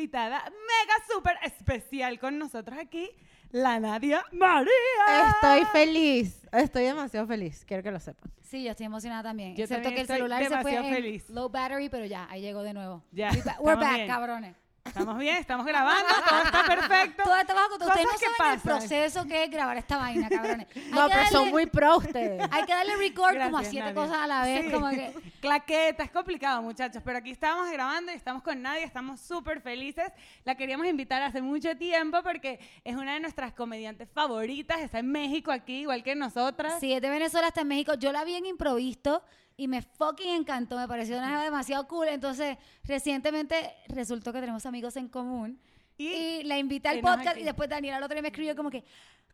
invitada mega súper especial con nosotros aquí, la Nadia María. Estoy feliz, estoy demasiado feliz, quiero que lo sepan. Sí, yo estoy emocionada también. Yo Excepto también que el estoy celular se fue demasiado en feliz. low battery, pero ya, ahí llegó de nuevo. Ya, We're estamos back, bien. cabrones. Estamos bien, estamos grabando, todo está perfecto. Todo esto bajo, ustedes no saben el pasan. proceso que es grabar esta vaina, cabrones. Hay No, pero son darle- muy pro ustedes. Hay que darle record como a Gracias, siete Nadia. cosas a la vez, Sí. como que... Claqueta, es complicado, muchachos, pero aquí estamos grabando y estamos con Nadia, estamos súper felices. La queríamos invitar hace mucho tiempo porque es una de nuestras comediantes favoritas, está en México aquí, igual que nosotras. Sí, es de Venezuela hasta en México. Yo la vi en improvisto y me fucking encantó. Me pareció una demasiado cool. Entonces, recientemente resultó que tenemos amigos en común. Y, Y la invité al podcast y después Daniela el otro día me escribió como que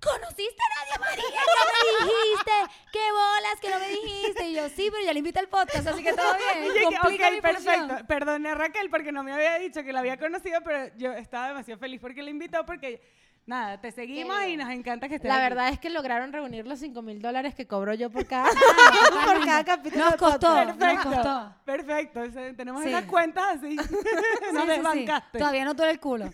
¿Conociste a Nadia María? ¿Qué me dijiste? ¿Qué bolas que no me dijiste? Y yo, sí, pero ya la invité al podcast, así que todo bien. Que- Complica ok, mi perfecto. función. Perdone Raquel porque no me había dicho que la había conocido, pero yo estaba demasiado feliz porque la invitó porque, nada, te seguimos y nos encanta que estés La aquí. verdad es que lograron reunir los 5 mil dólares que cobro yo por cada, por cada capítulo. Nos costó. podcast. Nos Perfecto, costó. perfecto. tenemos Sí. esas cuentas así. Sí, Nos sí, sí. desbancaste. Todavía no duele el culo.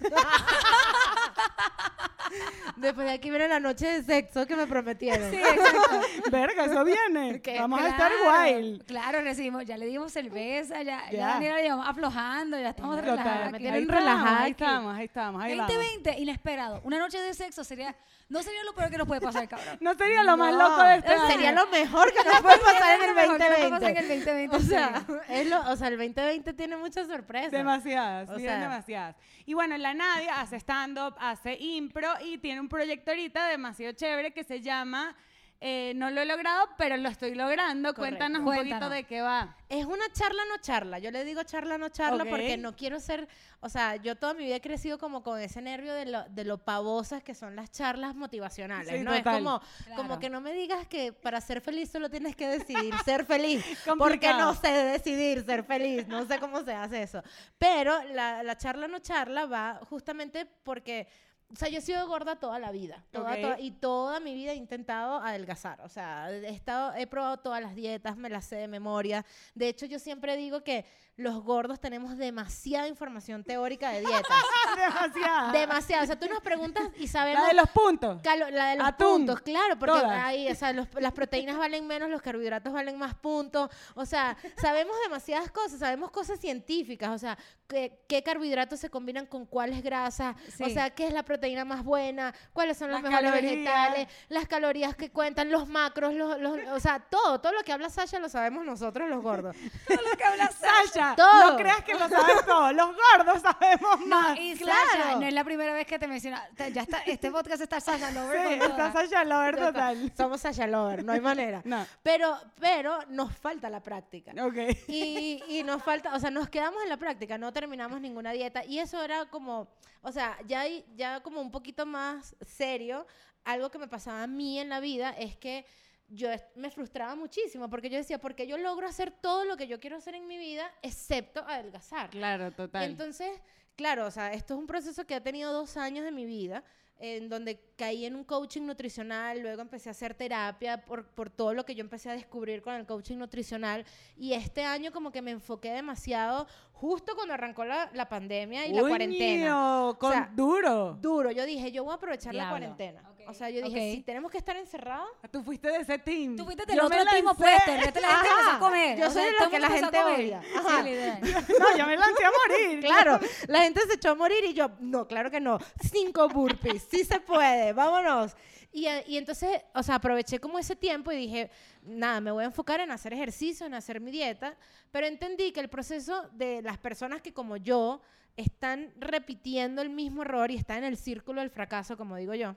Después de aquí viene la noche de sexo que me prometieron. Sí, exacto. Verga, eso viene. Vamos a estar wild. Claro, recibimos, ya le dimos cerveza, ya, ya. Ya. Daniela la llevamos aflojando, ya estamos relajados. Ahí relajada ahí estamos, ahí estamos, ahí vamos. 2020, inesperado. Una noche de sexo sería, no sería lo peor que nos puede pasar, cabrón. No sería lo más No, loco de este Sería lo mejor que nos puede pasar en el Sería lo mejor que nos puede pasar en 2020. el 2020, O sea, sí. es lo, o sea, el 2020 tiene muchas sorpresas. Demasiadas, O sí, sea- demasiadas. Y bueno, la Nadia hace stand-up, hace impro y tiene un proyecto ahorita demasiado chévere que se llama eh, No lo he logrado, pero lo estoy logrando. Correcto. Cuéntanos un Cuéntanos. poquito de qué va. Es una charla no charla. Yo le digo charla no charla porque no quiero ser, o sea, yo toda mi vida he crecido como con ese nervio de lo, de lo pavosas que son las charlas motivacionales, Sí, ¿no? total. Es como, Claro. como que no me digas que para ser feliz solo tienes que decidir ser feliz, porque no sé decidir ser feliz, no sé cómo se hace eso. Pero la, la charla no charla va justamente porque... O sea, yo he sido gorda toda la vida. Toda, Ok. toda- y toda mi vida he intentado adelgazar. O sea, he, estado, he probado todas las dietas, me las sé de memoria. De hecho, yo siempre digo que los gordos tenemos demasiada información teórica de dietas. Demasiada. demasiada. O sea, tú nos preguntas y sabemos... La de los puntos. La de los Atún. puntos, claro, porque Todas. ahí, o sea, los- las proteínas valen menos, los carbohidratos valen más puntos. O sea, sabemos demasiadas cosas, sabemos cosas científicas, o sea, qué, qué carbohidratos se combinan con cuáles grasas, o Sí. sea, qué es la proteína más buena, cuáles son los Las mejores calorías. vegetales, las calorías que cuentan, los macros, los, los- o sea, todo, todo lo que habla Sasha lo sabemos nosotros los gordos. Todo lo que habla Sasha. Todo. No creas que lo sabes todo. Los gordos sabemos más. Y claro. Sasha, no es la primera vez que te menciona. Ya está, este podcast está Sasha Lover Sí, está. Sasha Lover total. Somos Sasha Lover, no hay manera. No. Pero, pero nos falta la práctica. Ok. Y, y nos falta, o sea, nos quedamos en la práctica, no terminamos ninguna dieta. Y eso era como, o sea, ya, ya como un poquito más serio, algo que me pasaba a mí en la vida es que yo me frustraba muchísimo porque yo decía, porque yo logro hacer todo lo que yo quiero hacer en mi vida, excepto adelgazar. Claro, Y total. entonces, claro, o sea, esto es un proceso que ha tenido dos años de mi vida, en donde caí en un coaching nutricional, luego empecé a hacer terapia por, por todo lo que yo empecé a descubrir con el coaching nutricional, y este año como que me enfoqué demasiado justo cuando arrancó la, la pandemia y la cuarentena. Uño, con sea, duro. Duro, yo dije, yo voy a aprovechar la cuarentena. Ok, O sea, yo dije, ok. si tenemos que estar encerrados, Tú fuiste de ese team. Tú fuiste del Yo otro team opuesto. El resto de la gente a comer. Yo O soy de la que la gente odia. Sí, Ajá. literal. No, yo me lancé a morir. Claro, la gente se echó a morir y yo, no, claro que no. Cinco burpees, sí se puede, vámonos. Y, y entonces, o sea, aproveché como ese tiempo y dije, nada, me voy a enfocar en hacer ejercicio, en hacer mi dieta, pero entendí que el proceso de las personas que como yo están repitiendo el mismo error y están en el círculo del fracaso, como digo yo,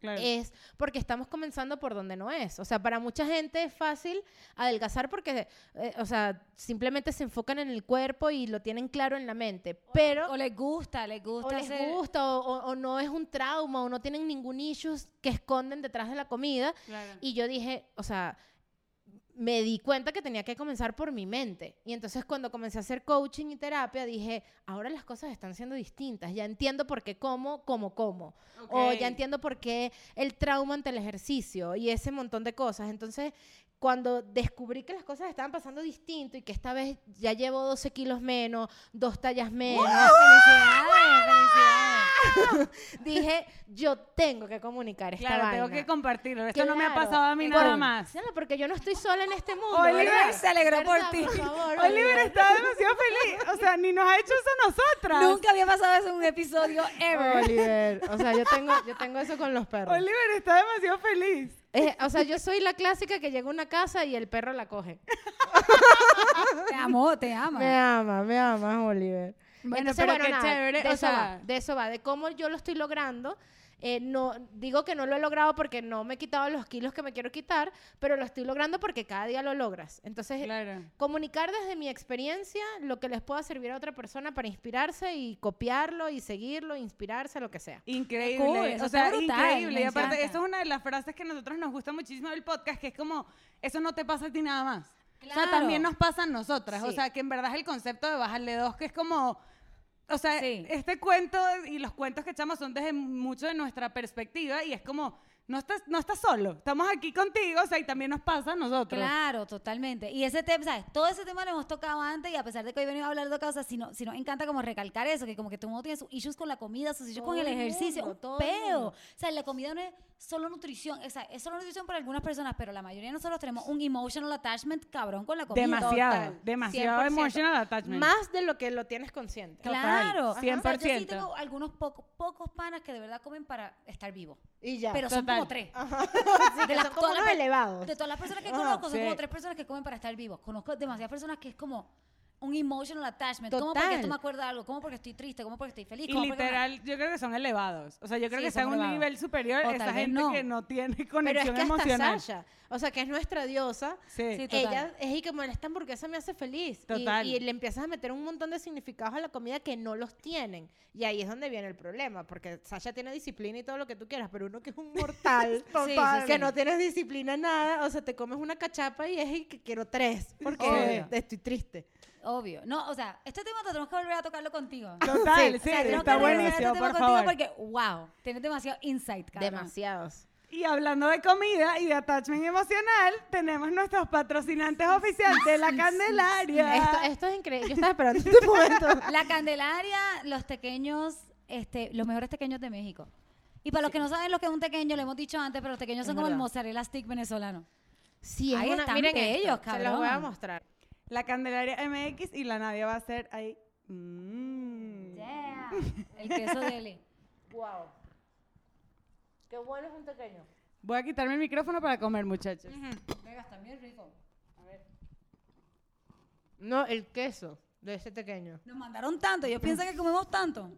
Claro. es porque estamos comenzando por donde no es. O sea, para mucha gente es fácil adelgazar porque, eh, o sea, simplemente se enfocan en el cuerpo y lo tienen claro en la mente. Pero O les gusta, les o gusta les hacer- gusta o, o- o no es un trauma o no tienen ningún issues que esconden detrás de la comida. Claro. Y yo dije, o sea, me di cuenta que tenía que comenzar por mi mente. Y entonces cuando comencé a hacer coaching y terapia, dije, ahora las cosas están siendo distintas. Ya entiendo por qué como, como, como. O ya entiendo por qué el trauma ante el ejercicio y ese montón de cosas. Entonces, cuando descubrí que las cosas estaban pasando distinto y que esta vez ya llevo 12 kilos menos, dos tallas menos, ¡Felicidades! ¡Felicidades! dije, yo tengo que comunicar esta Claro, tengo vaina. que compartirlo. Esto no me ha pasado a mí Por- nada más. Porque yo no estoy sola en este mundo. Oliver ¿verdad? se alegró por ti. Por favor, Oliver está demasiado feliz. O sea, ni nos ha hecho eso a nosotras. Nunca había pasado eso en un episodio ever. Oliver. O sea, yo tengo, yo tengo eso con los perros. Oliver está demasiado feliz. Eh, o sea, yo soy la clásica que llega a una casa y el perro la coge. Te amo, te ama. Me ama, me ama, Oliver. Bueno, Entonces, pero qué nada, chévere, De o eso sea- va, de eso va, de cómo yo lo estoy logrando. Eh, no, digo que no lo he logrado porque no me he quitado los kilos que me quiero quitar, pero lo estoy logrando porque cada día lo logras. Entonces, Claro. comunicar desde mi experiencia lo que les pueda servir a otra persona para inspirarse y copiarlo y seguirlo, inspirarse, lo que sea. Increíble. cool, eso o sea, brutal, increíble. Y aparte, eso es una de las frases que a nosotros nos gusta muchísimo del podcast, que es como, eso no te pasa a ti nada más. O sea, Claro. también nos pasa a nosotras. O Sí. sea, que en verdad es el concepto de bajarle dos, que es como... O sea, Sí. este cuento y los cuentos que echamos son desde mucho de nuestra perspectiva y es como, no estás, no estás solo, estamos aquí contigo, o sea, y también nos pasa a nosotros. Claro, totalmente. Y ese tema, ¿sabes? Todo ese tema lo hemos tocado antes y a pesar de que hoy venimos a hablar de otra cosa, si no, si nos encanta como recalcar eso, que como que todo el mundo tiene sus issues con la comida, sus issues Todo con el ejercicio, mundo, un todo peo. O sea, la comida no es solo nutrición, o sea, es solo nutrición para algunas personas, pero la mayoría de nosotros tenemos un emotional attachment cabrón con la comida. Demasiado, Total, demasiado 100%. emotional attachment. Más de lo que lo tienes consciente. Total, Claro. Ajá. O sea, yo sí 100%. tengo algunos pocos, pocos panas que de verdad comen para estar vivo. Y ya. Pero son Total. como tres. Sí, de la- son como todas las unos elevados. De todas las personas que Ajá, conozco, son sí. como tres personas que comen para estar vivos. Conozco demasiadas personas que es como un emotional attachment. ¿Cómo porque Total. esto me acuerda de algo? ¿Cómo porque estoy triste? ¿Cómo porque estoy feliz? Y ¿Cómo porque me- literal, yo creo que son elevados. O sea, yo creo Sí, que está en un elevados. nivel superior O vez gente no. que no tiene Pero es conexión que hasta emocional. Sasha, o sea, que es nuestra diosa, Sí. Sí, total. ella es y como esta hamburguesa me hace feliz. Y- Total. Y, le empiezas a meter un montón de significados a la comida que no los tienen. Y ahí es donde viene el problema, porque Sasha tiene disciplina y todo lo que tú quieras, pero uno que es un mortal, Total. sí, que no tienes disciplina en nada, o sea, te comes una cachapa y es y que quiero tres, porque Obvio. estoy triste. Obvio. No, o sea, este tema tenemos que volver a tocarlo contigo. Total, Sí, sí, O sea, tenemos está que volver a buenísimo, este tema por contigo favor. porque, wow, tienes demasiado insight, cabrón. Demasiados. Y hablando de comida y de attachment emocional, tenemos nuestros patrocinantes oficiales de la Candelaria. Esto, esto es increíble. Yo estaba esperando este momento. La Candelaria, los pequeños, este, los mejores pequeños de México. Y para los que no saben lo que es un tequeño, lo hemos dicho antes, pero los tequeños Es son como el mozzarella stick venezolano. Sí, es Ahí una, están miren bellos, esto, Se los voy a cabrón. mostrar. La Candelaria MX y la Nadia va a ser ahí. Mm. Yeah. El queso de Eli. Wow. Qué bueno es un pequeño. Voy a quitarme el micrófono para comer, muchachos. Venga, está bien rico. No, el queso de ese pequeño. Nos mandaron tanto, ellos piensan que comemos tanto.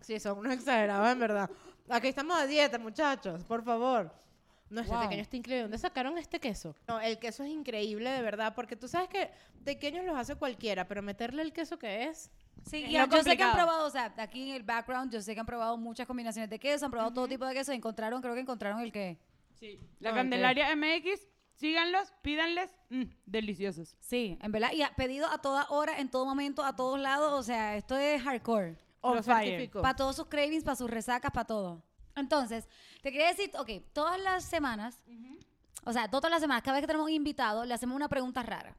Sí, son unos exagerados, en verdad. Aquí estamos a dieta, muchachos, por favor. No, este Wow. pequeño está increíble. ¿Dónde sacaron este queso? No, el queso es increíble, de verdad, porque tú sabes que pequeños los hace cualquiera, pero meterle el queso que es... Sí, Es y lo yo sé que han complicado. probado, o sea, aquí en el background, yo sé que han probado muchas combinaciones de queso, han probado todo tipo de queso, y encontraron, creo que encontraron el que. Sí. La Ok. Candelaria MX, síganlos, pídanles. Mm, deliciosos. Sí, en verdad, y ha pedido a toda hora, en todo momento, a todos lados, o sea, esto es hardcore. On fire. Para todos sus cravings, para sus resacas, para todo. Entonces, te quería decir, ok, todas las semanas, o sea, todas las semanas, cada vez que tenemos un invitado, le hacemos una pregunta rara.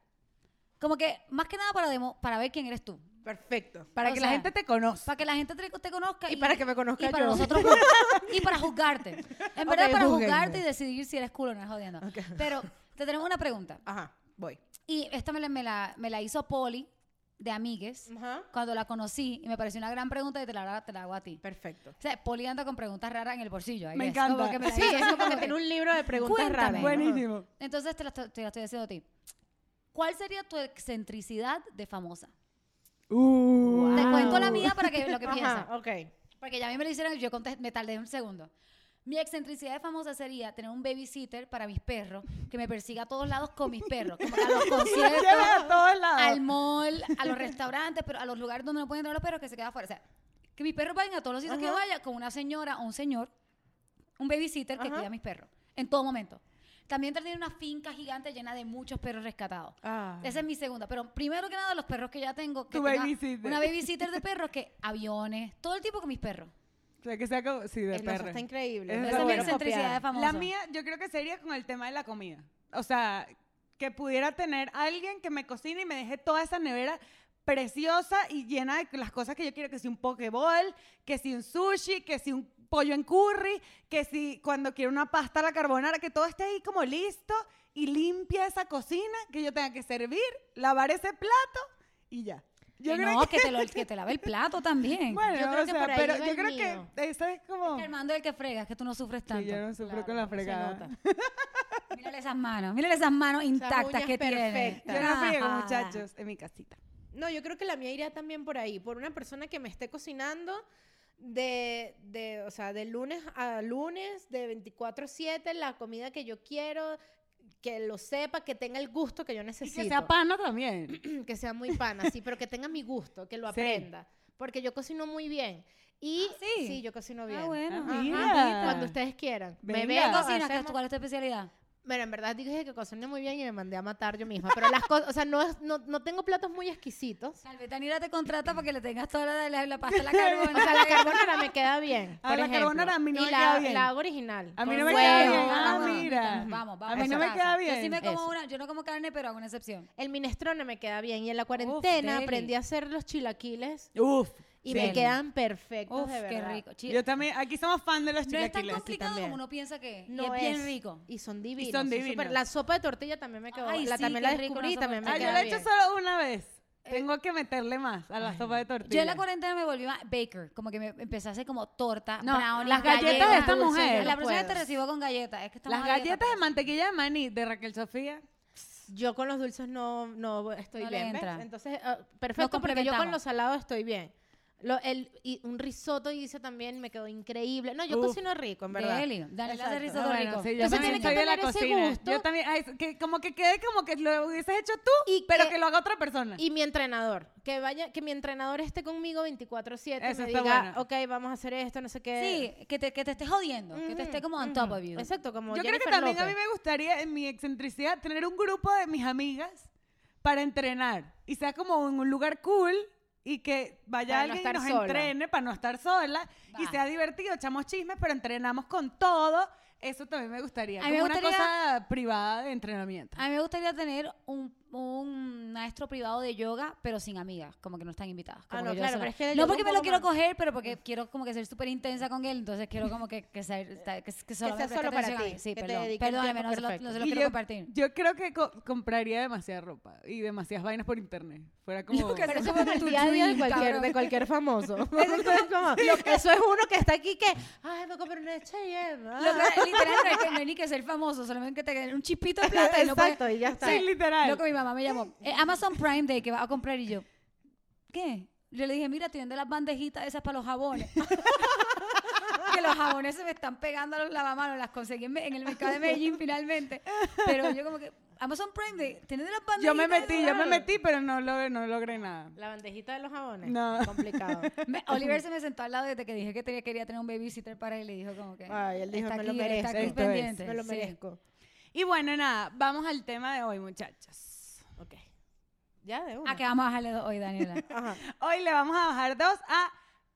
Como que, más que nada para, demo- para ver quién eres tú. Perfecto. Para O que sea, la gente te conozca. Para que la gente te, te conozca. Y para que me conozca y para nosotros y para juzgarte. En verdad, para juzgarte y decidir si eres cool o no, jodiendo. Pero te tenemos una pregunta. Ajá, voy. Y esta me la, me la, me la hizo Poli, de Amigues, Ajá. cuando la conocí. Y me pareció una gran pregunta y te la, te la hago a ti. Perfecto. O sea, Poli anda con preguntas raras en el bolsillo. Me guess. encanta. Como que me Sí, es como que tiene un libro de preguntas Cuéntame. raras. Buenísimo. Entonces te la, estoy- te la estoy haciendo a ti. ¿Cuál sería tu excentricidad de famosa? Uh. Te cuento la mía para que lo que piensas. ok. Porque ya a mí me lo hicieron y yo contesté- me tardé un segundo. Mi excentricidad de famosa sería tener un babysitter para mis perros que me persiga a todos lados con mis perros. Como que a los conciertos, a todos lados. al mall, a los restaurantes, pero a los lugares donde no pueden entrar los perros que se quedan afuera. O sea, que mis perros vayan a todos los sitios que Ajá. vaya con una señora o un señor, un babysitter que Ajá. cuida a mis perros en todo momento. también tener una finca gigante llena de muchos perros rescatados. Ah. Esa es mi segunda. Pero primero que nada, los perros que ya tengo. Que Tu babysitter. Una babysitter de perros que aviones, todo el tiempo con mis perros. O sea, que sea como, sí, de perro. está increíble. Esa es mi excentricidad de famoso. La mía, yo creo que sería con el tema de la comida. O sea, que pudiera tener alguien que me cocine y me deje toda esa nevera preciosa y llena de las cosas que yo quiero, que si un pokeball, que si un sushi, que si un pollo en curry, que si cuando quiero una pasta a la carbonara, que todo esté ahí como listo y limpia esa cocina, que yo tenga que servir, lavar ese plato y ya. Yo Y creo no, que, que, te lo, que te lave el plato también. bueno, Yo creo o que sea, por ahí pero yo el creo mío. que esa es como... Que Armando es el que frega, es que tú no sufres Sí, tanto. yo no sufro Claro, con la fregada. Mírale esas manos, mírale esas manos intactas que tiene. Yo no friego, muchachos, en mi casita. No, yo creo que la mía iría también por ahí, por una persona que me esté cocinando de, de o sea, de lunes a lunes, de 24/7, la comida que yo quiero, que lo sepa, que tenga el gusto que yo Y necesito. que sea pana también. que sea muy pana, sí, pero que tenga mi gusto, que lo Sí. aprenda. Porque yo cocino muy bien. Y Ah, ¿sí? yo cocino bien. Ah, bueno. Ah, Ajá. Cuando ustedes quieran. Me Venga. ¿Qué ¿Cuál es tu especialidad? Bueno, en verdad dije que cociné muy bien y me mandé a matar yo misma. Pero las cosas, o sea, no, es- no, no tengo platos muy exquisitos. Tal vez Daniela te contrata para que le tengas toda la, la, la pasta a la O carbona. sea, la carbonara me queda bien. Ah, por la ejemplo. carbonara a mí no y me la, queda bien. la hago original. A mí no me huevo. queda bien. Ah, Ah, mira. Vamos, vamos. A mí no me pasa. queda Yo bien. sí me como Eso. una, yo no como carne, pero hago una excepción. El minestrone me queda bien. Y en la cuarentena aprendí a hacer los chilaquiles Uf. Y Sí. me quedan perfectos, Uf, de qué verdad. rico. Chi- Yo también, aquí somos fan de los no es tan complicado también. como uno piensa que es. No y es bien rico. Y son divinos. son súper- divinos. La sopa de tortilla también me quedó. Ay, la, sí, también qué la rico descubrí y una sopa también me Ah, yo queda lo he bien. hecho solo una vez. Tengo que meterle más a la sopa de tortilla. Yo en la cuarentena me volví más baker, como que me empecé a hacer como torta, No, brownies, las galletas de esta dulces. mujer. La No próxima vez te recibo con galletas. Es que estamos Las a dieta, galletas de pues. mantequilla de maní de Raquel Sofía. Yo con los dulces no, no estoy No le bien, ¿ves? entra. Entonces, ah, perfecto, porque yo con los salados estoy bien. Lo- el, y un risotto hice también, me quedó increíble. No, yo Uf. cocino rico, en verdad. Deli. Daniela hace risotto Ah, bueno, rico. sí, yo Entonces también que de la cocina. gusto. Yo también, ay, que como que quede como que lo hubieses hecho tú, Y pero que- que, lo haga otra persona. Y mi entrenador, que vaya, que mi entrenador esté conmigo 24/7 y Eso me diga, bueno. ok, vamos a hacer esto, no sé qué. Sí, que te, que te esté jodiendo, que te esté como on top of you. Exacto, como Yo creo que Jennifer también a López. mí me gustaría, en mi excentricidad, tener un grupo de mis amigas para entrenar. Y sea como en un lugar cool y que vaya Para no alguien y estar nos sola. entrene para no estar sola. Y sea divertido, echamos chismes, pero entrenamos con todo. Eso también me gustaría. A mí me como una cosa privada de entrenamiento. A mí me gustaría tener un, un maestro privado de yoga, pero sin amigas, como que no están invitadas. Ah, no, que yo claro, sola. pero es que el no yoga porque me lo quiero más. coger, pero porque quiero como que ser súper intensa con él, entonces quiero como que, que, ser, que, que solo me sea solo para ti, mí. Sí, perdón. Perdóname, no se lo, perfecto. no se lo Y quiero yo, compartir. yo creo que co- compraría demasiada ropa y demasiadas vainas por internet. Fuera como... que Pero Eso eso es es tu el día a día de cualquier, cabrón. de cualquier famoso. eso, es como- eso es uno que está aquí que, ay, me compré una H&M. ah". Lo que- literal, no hay, que, no hay ni que ser famoso, solamente que te un chispito de plata y no puedes- Exacto, y ya está. Sí, literal. Mamá me llamó. eh, Amazon Prime Day que va a comprar y yo, ¿qué? Yo le dije, mira, tienen de las bandejitas esas para los jabones. que los jabones se me están pegando a los lavamanos, las conseguí en, Me- en el mercado de Medellín finalmente. Pero yo como que, Amazon Prime Day, tienen de las bandejitas. Yo me metí, yo me esas?" metí, pero no, logré- no logré nada. La bandejita de los jabones. No. Complicado. Me- Oliver se me sentó al lado desde que dije que tenía, quería tener un babysitter para él y le dijo como que. Ay, él dijo, está me lo aquí, está merezco. aquí Esto es, pendiente. Me lo merezco. Y bueno, nada, vamos al tema de hoy, muchachos. Ya, de una. ¿A qué vamos a bajarle dos hoy, Daniela? Ajá. Hoy le vamos a bajar dos a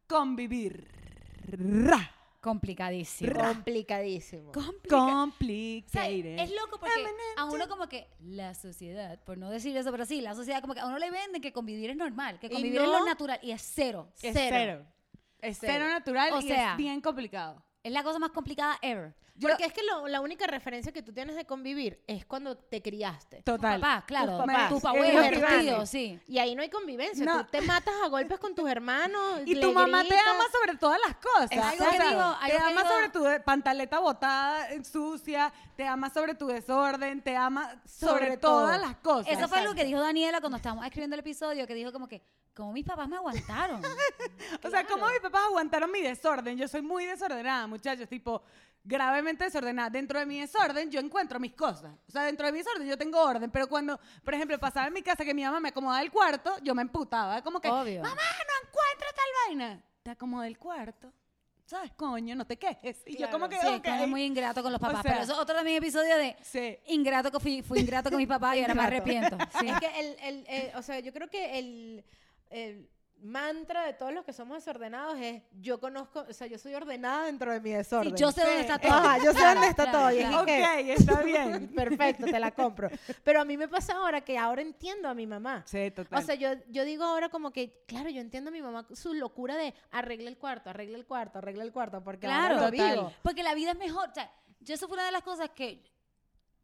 convivir. Ra. Complicadísimo. Complicadísimo. Sea, Complicated. es loco porque a uno como que la sociedad, por no decir eso, pero sí, la sociedad como que a uno le venden que convivir es normal, que convivir es lo natural y es cero. Es cero. cero. Es Cero. cero natural O y sea, es bien complicado. Es la cosa más complicada ever. Porque es que lo- la única referencia que tú tienes de convivir es cuando te criaste. Total. Papá, claro. Tus papás. Tu Es abuelo, lo tus que vale. tíos, sí. Y ahí no hay convivencia. No. Tú te matas a golpes con tus hermanos. Y le tu mamá te gritas. ama sobre todas las cosas. Es algo O que digo, algo te que ama digo- sobre tu de- pantaleta botada, eh, sucia, te ama sobre tu desorden, te ama sobre, Sobre todo. todas las cosas. Eso fue algo Exacto. que dijo Daniela cuando estábamos escribiendo el episodio, que dijo como que, como mis papás me aguantaron. O sea, ¿cómo Claro. mis papás aguantaron mi desorden? Yo soy muy desordenada, muchachos, tipo, gravemente desordenada. Dentro de mi desorden yo encuentro mis cosas. O sea, dentro de mi desorden yo tengo orden, pero cuando, por ejemplo, pasaba en mi casa que mi mamá me acomodaba el cuarto, yo me emputaba. Como que, Obvio. mamá, no encuentro tal vaina. Te acomodé el cuarto. ¿sabes? Coño, no te quejes. Y yo como que, Sí, muy ingrato con los O papás. sea- pero eso es otro también episodio de Sí. ingrato que fui, fui ingrato con mi papá y ahora me Ingrato. arrepiento. Sí. Es que el, el- el- o sea, yo creo que el, el mantra de todos los que somos desordenados es yo conozco, o sea, yo soy ordenada dentro de mi desorden. Sí, yo sé dónde está todo. Ajá, yo sé Claro, dónde está claro, todo. Y es claro. Ok, está bien. perfecto, te la compro. Pero a mí me pasa ahora que ahora entiendo a mi mamá. Sí, total. O sea, yo, yo digo ahora como que, claro, yo entiendo a mi mamá su locura de arregla el cuarto, arregla el cuarto, arregla el cuarto, porque Claro, ahora lo total. vivo. Porque la vida es mejor. O sea, yo eso fue una de las cosas que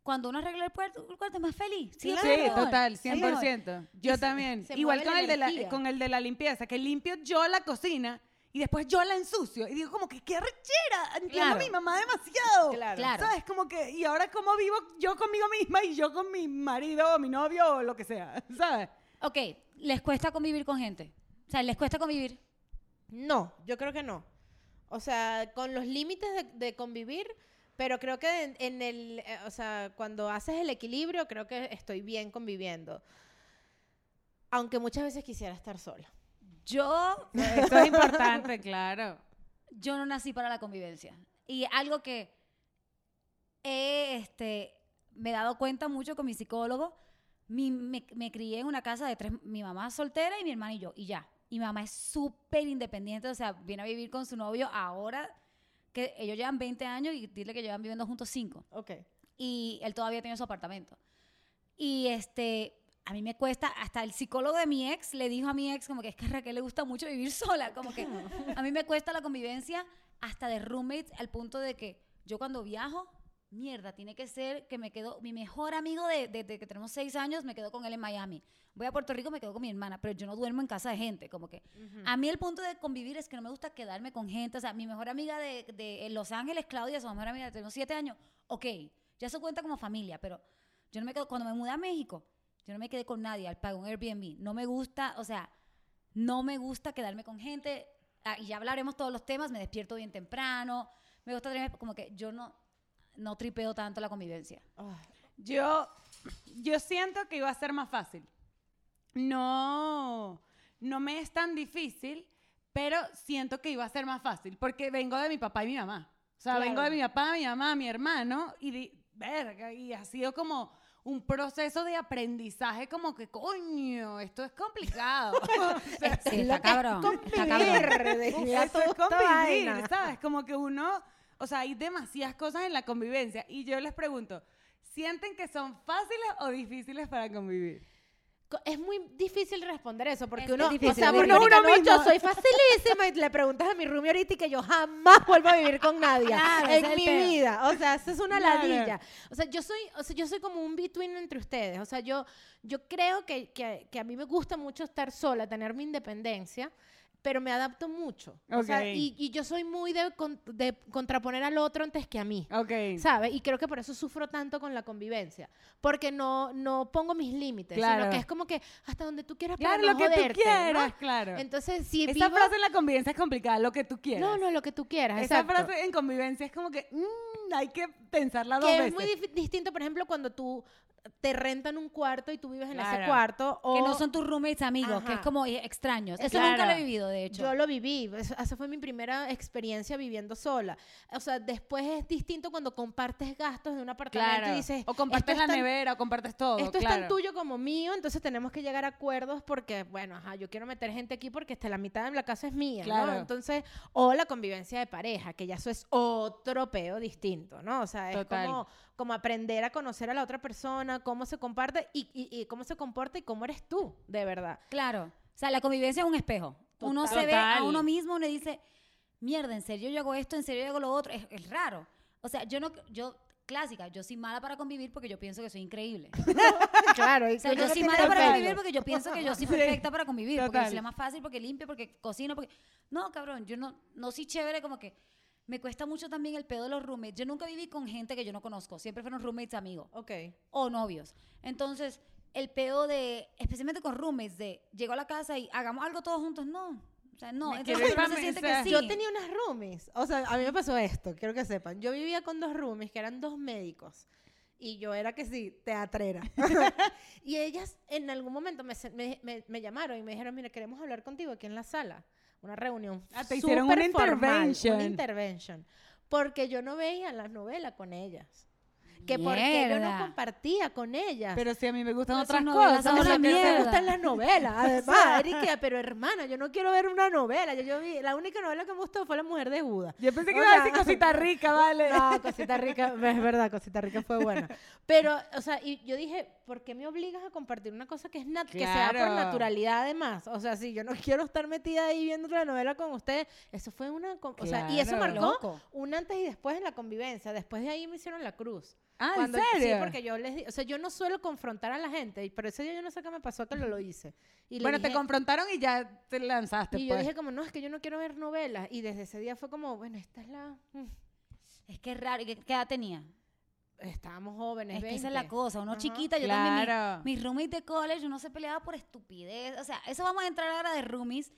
cuando uno arregla el cuarto, el cuarto es más feliz. Sí, mejor. total, Es mejor. 100%. Yo se- también. se Igual con el, de la, con el de la limpieza, que limpio yo la cocina y después yo la ensucio. Y digo como que qué arrechera, entiendo Claro. a mi mamá demasiado. Claro. Claro. ¿Sabes? Como que, y ahora cómo vivo yo conmigo misma y yo con mi marido o mi novio o lo que sea, ¿sabes? Ok, les cuesta convivir con gente. O sea, les cuesta convivir. No, yo creo que no. O sea, con los límites de, de convivir, pero creo que en, en el, eh, o sea, cuando haces el equilibrio, creo que estoy bien conviviendo. Aunque muchas veces quisiera estar sola. Yo, Eso es importante, claro. yo no nací para la convivencia. Y algo que he, este, me he dado cuenta mucho con mi psicólogo, mi- me, me crié en una casa de tres, mi mamá soltera y mi hermana y yo, y ya. Y mi mamá es súper independiente, o sea, viene a vivir con su novio ahora, que ellos llevan 20 años y dile que llevan viviendo juntos 5. Ok. y él todavía tiene su apartamento. Y este, a mí me cuesta, hasta el psicólogo de mi ex le dijo a mi ex como que es que a Raquel le gusta mucho vivir sola, como que a mí me cuesta la convivencia hasta de roommates al punto de que yo cuando viajo, mierda, tiene que ser que me quedo, mi mejor amigo de- desde que tenemos seis años, me quedo con él en Miami. Voy a Puerto Rico, me quedo con mi hermana, pero yo no duermo en casa de gente, como que a mí el punto de convivir es que no me gusta quedarme con gente. O sea, mi mejor amiga de, de Los Ángeles, Claudia, su mejor amiga, tenemos siete años. Ok, ya eso cuenta como familia, pero yo no me quedo. Cuando me mudé a México, yo no me quedé con nadie, al pago un Airbnb. No me gusta, o sea, no me gusta quedarme con gente. Ah, y ya hablaremos todos los temas. Me despierto bien temprano. Me gusta tener, como que yo no, no tripeo tanto la convivencia. Ah, Yo, yo siento que iba a ser más fácil. No, no me es tan difícil, pero siento que iba a ser más fácil porque vengo de mi papá y mi mamá. O sea, Claro. vengo de mi papá, mi mamá, mi hermano y di- verga, y ha sido como un proceso de aprendizaje como que coño, esto es complicado. O sea, Sí, lo está que es cabrón. Está cabrón. convivir, de esto es convivir. ¿sabes? Como que uno, o sea, hay demasiadas cosas en la convivencia. Y yo les pregunto, ¿sienten que son fáciles o difíciles para convivir? Co- Es muy difícil responder eso porque Es uno, difícil, o sea, porque uno Uno mismo, yo soy facilísima y le preguntas a mi roomie ahorita y que yo jamás vuelvo a vivir con nadie Claro, en mi vida. O sea, eso es una Claro. ladilla. O sea, yo soy, o sea, yo soy como un between entre ustedes. O sea, yo, yo creo que, que, que a mí me gusta mucho estar sola, tener mi independencia, pero me adapto mucho. O sea, y, y yo soy muy de, con- de contraponer al otro antes que a mí. ¿Sabes? Y creo que por eso sufro tanto con la convivencia. Porque no, no pongo mis límites, Claro. sino que es como que hasta donde tú quieras Claro, para lo no que tú joderte, ¿no? quieras, claro. Entonces, si Esa vivo... frase en la convivencia es complicada, lo que tú quieras. No, no, lo que tú quieras, Esa exacto. frase en convivencia es como que mm, hay que pensarla dos que veces. es muy distinto, por ejemplo, cuando tú te rentan un cuarto y tú vives en ese Claro. cuarto. O Que no son tus roommates amigos, que es Ajá. como eh, extraños. Eso Claro. nunca lo he vivido, de hecho. Yo lo viví, es- esa fue mi primera experiencia viviendo sola. O sea, después es distinto cuando compartes gastos de un apartamento Claro. y dices, o compartes "Esto la tan- nevera, o compartes todo. Esto es tan tuyo como mío, entonces tenemos que llegar a acuerdos porque, bueno, ajá, yo quiero meter gente aquí porque hasta la mitad de la casa es mía, ¿no? Claro. Entonces, o la convivencia de pareja, que ya eso es otro peo distinto, ¿no? O sea, es Total. como, como aprender a conocer a la otra persona, cómo se comparte y, y- y cómo se comporta y cómo eres tú, de verdad. Claro. O sea, la convivencia es un espejo. Uno se ve a Total. uno mismo, uno dice, mierda, en serio yo hago esto, en serio yo hago lo otro. Es, es raro. O sea, yo no, yo, clásica, yo soy mala para convivir porque yo pienso que soy increíble. claro, O sea, yo soy mala para defectos. convivir porque yo pienso que yo soy Sí, perfecta para convivir. Porque yo total. soy la más fácil, porque limpio, porque cocino, porque... No, cabrón, yo no, no soy chévere como que... Me cuesta mucho también el pedo de los roommates. Yo nunca viví con gente que yo no conozco. Siempre fueron roommates amigos Ok. o novios. Entonces, el pedo de, especialmente con roommates, de llego a la casa y hagamos algo todos juntos, no. O sea, no. Entonces, uno se siente que sí. Yo tenía unas roomies. O sea, a mí me pasó esto, quiero que sepan. Yo vivía con dos roomies que eran dos médicos. Y yo era que sí, teatrera. y ellas en algún momento me, me- me- me llamaron y me dijeron, mira, queremos hablar contigo aquí en la sala. Una reunión. Ah, te hicieron una intervention. Una intervention. Porque yo no veía las novelas con ellas. Que porque yo no Mierda. compartía con ellas. Pero si a mí me gustan Esas otras novelas cosas. a mí me mierda. gustan las novelas, además, Erika, pero hermana, yo no quiero ver una novela. Yo, yo vi, la única novela que me gustó fue La Mujer de Judas. Yo pensé que O iba a decir cosita rica, vale. No, Cosita Rica, es verdad, Cosita Rica fue buena. Pero, o sea, y yo dije, ¿por qué me obligas a compartir una cosa que es nat que sea por Claro. naturalidad además? O sea, si yo no quiero estar metida ahí viendo la novela con ustedes, eso fue una... com- O sea, y eso Claro. marcó Loco. un antes y después en la convivencia. Después de ahí me hicieron la cruz. Ah, ¿en serio? Sí, porque yo les di, o sea, yo no suelo confrontar a la gente, pero ese día yo no sé qué me pasó que lo, lo hice. Y bueno, te confrontaron y ya te lanzaste, y yo pues. dije como, no, es que yo no quiero ver novelas. Y desde ese día fue como, bueno, esta es la... mm, Es que es raro. ¿Y ¿Qué, qué edad tenía? Estábamos jóvenes, Es que esa es la 20. cosa. Uno Ajá. chiquita, yo también. Claro. Mis roomies de college, uno se peleaba por estupidez. O sea, eso vamos a entrar ahora de roomies.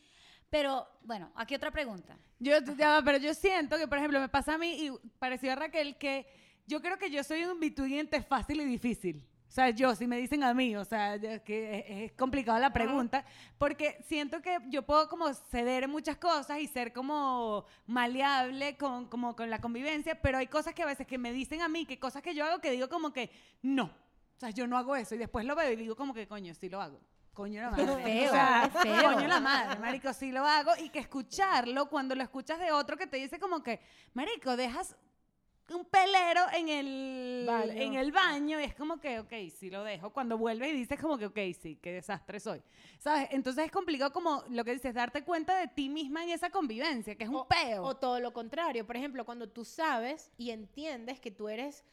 Pero, bueno, aquí otra pregunta. Yo, ya pero yo siento que, por ejemplo, me pasa a mí y pareció a Raquel que yo creo que yo soy un between entre fácil y difícil. O sea, yo, si me dicen a mí, o sea, ya que es, es complicada la pregunta, porque siento que yo puedo como ceder en muchas cosas y ser como maleable con, como con la convivencia, pero hay cosas que a veces que me dicen a mí, que cosas que yo hago que digo como que no. O sea, yo no hago eso y después lo veo y digo como que coño, sí lo hago. Coño la madre. feo, o sea, es feo. coño la madre, marico, sí lo hago y que escucharlo cuando lo escuchas de otro que te dice como que, marico, dejas un pelero en el Baño. en el baño y es como que, ok, sí lo dejo. Cuando vuelve y dices como que, ok, sí, qué desastre soy. ¿Sabes? Entonces es complicado como lo que dices, darte cuenta de ti misma en esa convivencia, que es un O- peo. O todo lo contrario. Por ejemplo, cuando tú sabes y entiendes que tú eres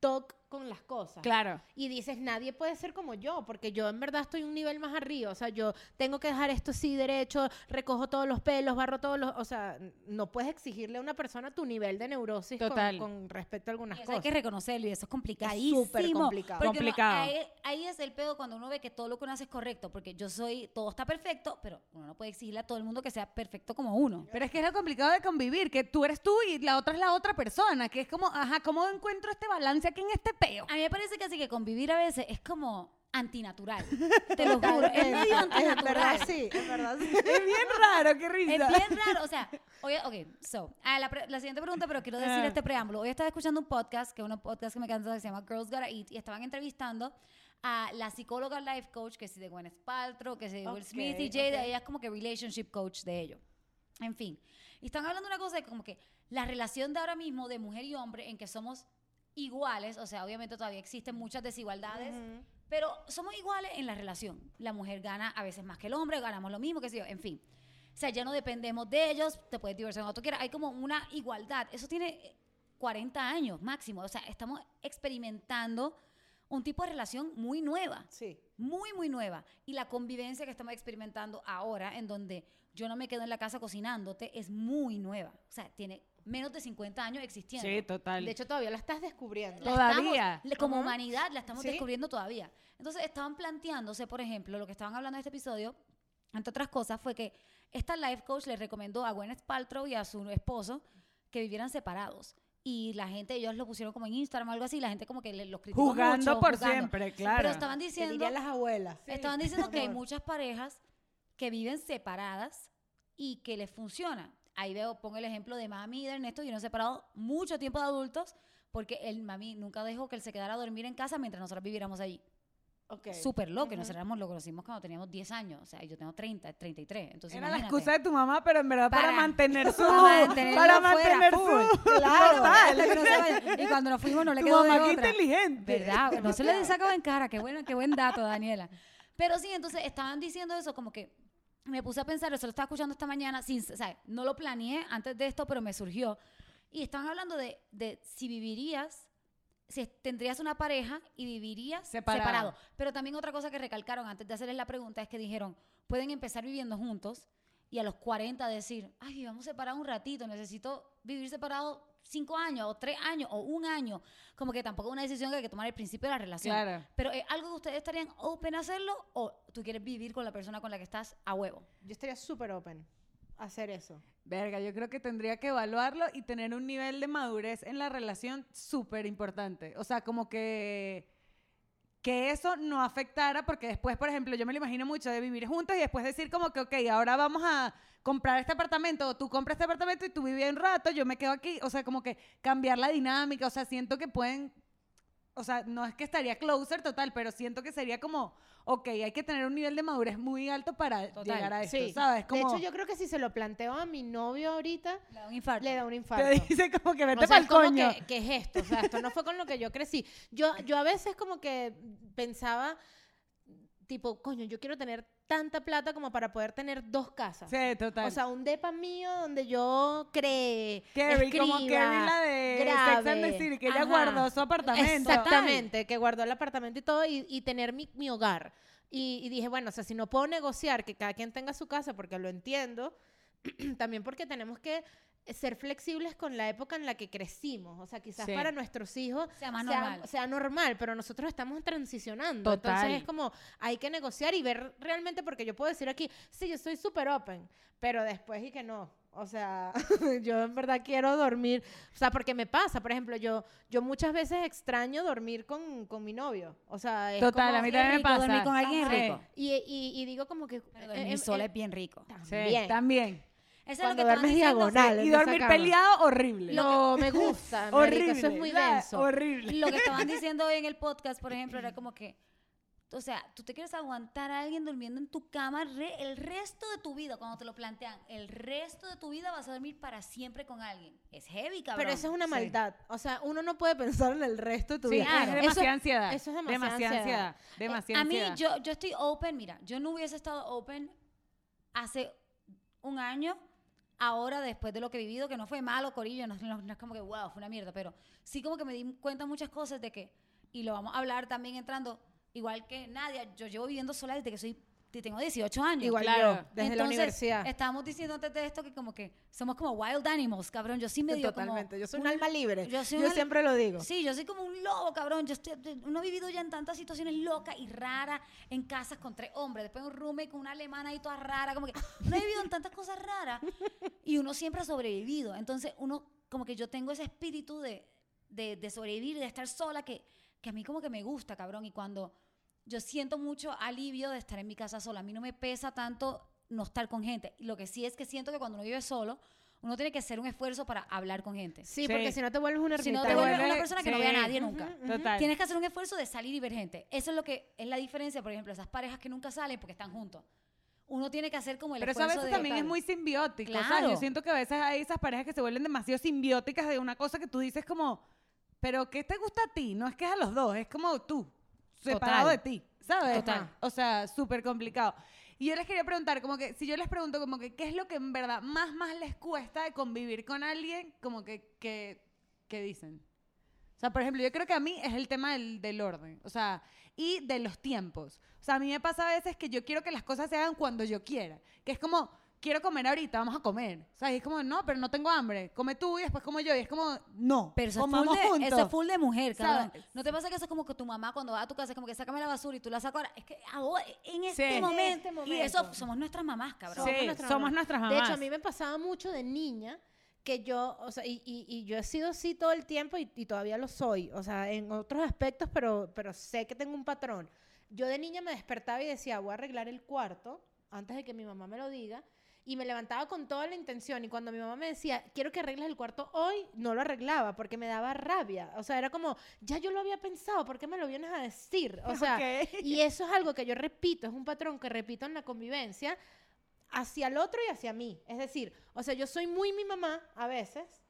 toc con las cosas. claro. Y dices, nadie puede ser como yo, porque yo en verdad estoy un nivel más arriba. O sea, yo tengo que dejar esto así derecho, recojo todos los pelos, barro todos los... O sea, no puedes exigirle a una persona tu nivel de neurosis con- Total. Con, respecto a algunas Y eso hay cosas. que reconocerlo y eso es complicadísimo. súper complicado. Porque uno- Complicado. ahí, ahí es el pedo cuando uno ve que todo lo que uno hace es correcto, porque yo soy, todo está perfecto, pero uno no puede exigirle a todo el mundo que sea perfecto como uno. Pero es que es lo complicado de convivir, que tú eres tú y la otra es la otra persona, que es como, ajá, ¿cómo encuentro este balance aquí en este peo? A mí me parece que así que convivir a veces es como antinatural. Te lo juro. Es medio En verdad antinatural. sí, en verdad sí. Es bien raro, qué Es risa. bien raro, o sea, oye, ok, so, ah, la, la siguiente pregunta, pero quiero decir Ah. este preámbulo. Hoy estaba escuchando un podcast, que es un podcast que me encanta, que se llama Girls Gotta Eat, y estaban entrevistando a la psicóloga life coach, que es de Gwyneth Paltrow, que es de Will Smith y Jada, ok. ella es como que relationship coach de ellos. En fin, y están hablando una cosa de como que la relación de ahora mismo de mujer y hombre en que somos iguales, o sea, obviamente todavía existen muchas desigualdades, pero somos iguales en la relación. La mujer gana a veces más que el hombre, ganamos lo mismo, qué sé yo, en fin. O sea, ya no dependemos de ellos, te puedes divorciar cuando tú quieras. Hay como una igualdad. Eso tiene eh, 40 años máximo. O sea, estamos experimentando un tipo de relación muy nueva Sí. muy, muy nueva. Y la convivencia que estamos experimentando ahora, en donde yo no me quedo en la casa cocinándote, es muy nueva. O sea, tiene menos de 50 años existiendo. Sí, total. De hecho, todavía la estás descubriendo. La Todavía. estamos- como humanidad la estamos Sí. descubriendo todavía. Entonces estaban planteándose, por ejemplo, lo que estaban hablando en este episodio, entre otras cosas, fue que esta life coach le recomendó a Gwyneth Paltrow y a su esposo que vivieran separados. Y la gente, ellos lo pusieron como en Instagram o algo así, y la gente como que le- los criticó Jugando mucho, por jugando. siempre, claro. Pero estaban Que diciendo... dirían las abuelas. Estaban diciendo que hay muchas parejas que viven separadas y que les funciona. Ahí veo, pongo el ejemplo de mami y de Ernesto, y no separado mucho tiempo de adultos porque el mami nunca dejó que él se quedara a dormir en casa mientras nosotros viviéramos allí. Ok. Súper loco, nosotros éramos, lo conocimos cuando teníamos 10 años, o sea, yo tengo 30, 33, entonces Era la excusa de tu mamá, pero en verdad para, Para- mantener su... para mantener su... Claro, Total. Y cuando nos fuimos no le Tu quedó de mamá qué otra. inteligente. ¿Verdad? No se le sacaba en cara. Qué, bueno, qué buen dato, Daniela. Pero sí, entonces estaban diciendo eso como que me puse a pensar, eso lo estaba escuchando esta mañana, sin, o sea, no lo planeé antes de esto, pero me surgió. Y estaban hablando de, de si vivirías, si tendrías una pareja y vivirías Separado. separado. Pero también otra cosa que recalcaron antes de hacerles la pregunta es que dijeron, pueden empezar viviendo juntos y a los 40 decir, ay, vivamos separados un ratito, necesito vivir separados cinco años o tres años o un año. Como que tampoco es una decisión que hay que tomar al principio de la relación. Claro. Pero ¿es algo que ustedes estarían open a hacerlo o tú quieres vivir con la persona con la que estás a huevo? Yo estaría súper open a hacer eso. Verga, yo creo que tendría que evaluarlo y tener un nivel de madurez en la relación súper importante. O sea, como que, que eso no afectara, porque después, por ejemplo, yo me lo imagino mucho de vivir juntos y después decir como que, ok, ahora vamos a comprar este apartamento, o tú compras este apartamento y tú vives un rato, yo me quedo aquí, o sea, como que cambiar la dinámica, o sea, siento que pueden, o sea, no es que estaría closer total, pero siento que sería como, ok, hay que tener un nivel de madurez muy alto para Total. llegar a esto, Sí. ¿sabes? De hecho, yo creo que si se lo planteo a mi novio ahorita, Le da un infarto. le da un te infarto. dice como que O vete sea, para es el coño. que, ¿qué es esto? O sea, esto no fue con lo que yo crecí. Yo, yo a veces como que pensaba, tipo, coño, yo quiero tener tanta plata como para poder tener dos casas. Sí, total. O sea, un depa mío donde yo cree, Carrie, como escriba, Carrie la de Sex grabe. and the City, que ella guardó su apartamento. Exactamente, que guardó el apartamento y todo y, y tener mi, mi hogar. Y, y dije, bueno, o sea, si no puedo negociar que cada quien tenga su casa, porque lo entiendo, también porque tenemos que ser flexibles con la época en la que crecimos. O sea, quizás Sí. para nuestros hijos Sea más normal. sea normal, pero nosotros estamos transicionando. Total. Entonces es como, hay que negociar y ver realmente, porque yo puedo decir aquí, sí, yo soy súper open, pero después y que no. O sea, yo en verdad quiero dormir. O sea, porque me pasa, por ejemplo, yo, yo muchas veces extraño dormir con, con mi novio. O sea, es Total, como- a mí también me pasa. dormir con alguien rico. Y, y, y digo como que... Pero eh, dormir eh, sola eh, es bien rico. Sí, también. Eso Cuando es lo que duermes diagonal. Y dormir peleado, horrible. No, me gusta, marico, horrible. eso es muy denso. Horrible. Lo que estaban diciendo en el podcast, por ejemplo, era como que, o sea, tú te quieres aguantar a alguien durmiendo en tu cama re- el resto de tu vida, cuando te lo plantean, el resto de tu vida vas a dormir para siempre con alguien. Es heavy, cabrón. Pero eso es una Sí. maldad. O sea, uno no puede pensar en el resto de tu Sí, vida. es Claro. demasiada Eso- ansiedad. eso es demasiada ansiedad. ansiedad. Demasiada a mí, ansiedad. yo, yo estoy open, mira, yo no hubiese estado open hace un año, ahora después de lo que he vivido, que no fue malo, Corillo, no, no- no es como que, wow, fue una mierda, pero sí como que me di cuenta muchas cosas de que, y lo vamos a hablar también entrando, igual que Nadia, yo llevo viviendo sola desde que soy, tengo 18 años. Igual Claro. yo, desde la Entonces, universidad. Estábamos diciendo antes de esto que como que somos como wild animals, cabrón. Yo sí me dio Totalmente. Yo soy un un- alma libre. yo siempre lo digo. Sí, yo soy como un lobo, cabrón. Yo estoy, uno ha vivido ya en tantas situaciones locas y raras en casas con tres hombres. Después un roommate con una alemana y toda rara. Como que uno ha vivido en tantas cosas raras y uno siempre ha sobrevivido. Entonces, uno, como que yo tengo ese espíritu de, de, de sobrevivir de estar sola que, que a mí como que me gusta, cabrón. Y cuando yo siento mucho alivio de estar en mi casa sola, a mí no me pesa tanto no estar con gente. Lo que sí es que siento que cuando uno vive solo, uno tiene que hacer un esfuerzo para hablar con gente. Sí, Sí. porque si no te vuelves una Si no te vuelves vuelve- una persona que no sí. ve a nadie nunca. ujú. Total. Tienes que hacer un esfuerzo de salir y ver gente. Eso es lo que es la diferencia, por ejemplo, esas parejas que nunca salen porque están juntos. Uno tiene que hacer como el Pero eso a esfuerzo veces de también es muy simbiótico. Claro. Yo siento que a veces hay esas parejas que se vuelven demasiado simbióticas de una cosa que tú dices como, pero ¿qué te gusta a ti? No es que es a los dos, es como tú, separado Total. de ti, ¿sabes? Total. O sea, súper complicado. Y yo les quería preguntar, como que, si yo les pregunto, como que, ¿qué es lo que en verdad más, más les cuesta de convivir con alguien? Como que, que, que dicen. O sea, por ejemplo, yo creo que a mí es el tema del, del orden, o sea, y de los tiempos. O sea, a mí me pasa a veces que yo quiero que las cosas se hagan cuando yo quiera, que es como, quiero comer ahorita, vamos a comer. O sea, y es como, no, pero no tengo hambre, come tú y después como yo, y es como, no, Pero eso es, full de, juntos. eso es full de mujer, cabrón. ¿Sabes? ¿No te pasa que eso es como que tu mamá cuando va a tu casa es como que sácame la basura y tú la sacas ahora? Es que ahora, en este, Sí. momento, En este Y eso momento. somos nuestras mamás, cabrón. Sí, Somos nuestras somos mamás. nuestras De mamás. hecho, a mí me pasaba mucho de niña que yo, o sea, y, y- y yo he sido así todo el tiempo y, y todavía lo soy, o sea, en otros aspectos, pero, pero sé que tengo un patrón. Yo de niña me despertaba y decía, voy a arreglar el cuarto antes de que mi mamá me lo diga. Y me levantaba con toda la intención. Y cuando mi mamá me decía, quiero que arregles el cuarto hoy, no lo arreglaba porque me daba rabia. O sea, era como, ya yo lo había pensado, ¿por qué me lo vienes a decir? O sea, y eso es algo que yo repito, es un patrón que repito en la convivencia hacia el otro y hacia mí. Es decir, o sea, yo soy muy mi mamá a veces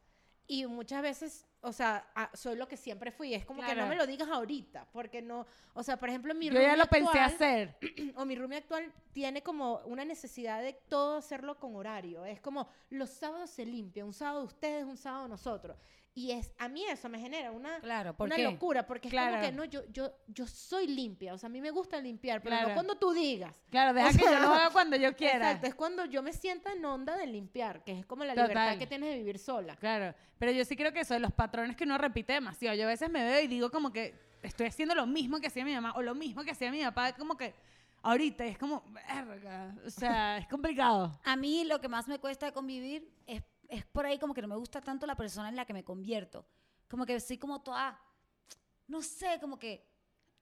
y muchas veces, o sea, a- soy lo que siempre fui. Es como que no me lo digas ahorita, porque no, o sea, por ejemplo, mi Yo ya lo pensé actual- hacer. o mi roomie actual tiene como una necesidad de todo hacerlo con horario. Es como los sábados se limpia, un sábado ustedes, un sábado nosotros. Y es a mí eso me genera una Claro, ¿por una qué? locura, porque es Claro. como que no, yo, yo, yo soy limpia, o sea, a mí me gusta limpiar, pero Claro. no cuando tú digas. Claro, deja O que yo sea, lo haga cuando yo quiera. Exacto, es cuando yo me sienta en onda de limpiar, que es como la Total. libertad que tienes de vivir sola. Claro, pero yo sí creo que eso de los patrones que uno repite demasiado. Yo a veces me veo y digo como que estoy haciendo lo mismo que hacía mi mamá o lo mismo que hacía mi papá, como que ahorita es como, verga, o sea, es complicado. A mí lo que más me cuesta convivir es, es por ahí como que no me gusta tanto la persona en la que me convierto. Como que soy como toda, no sé, como que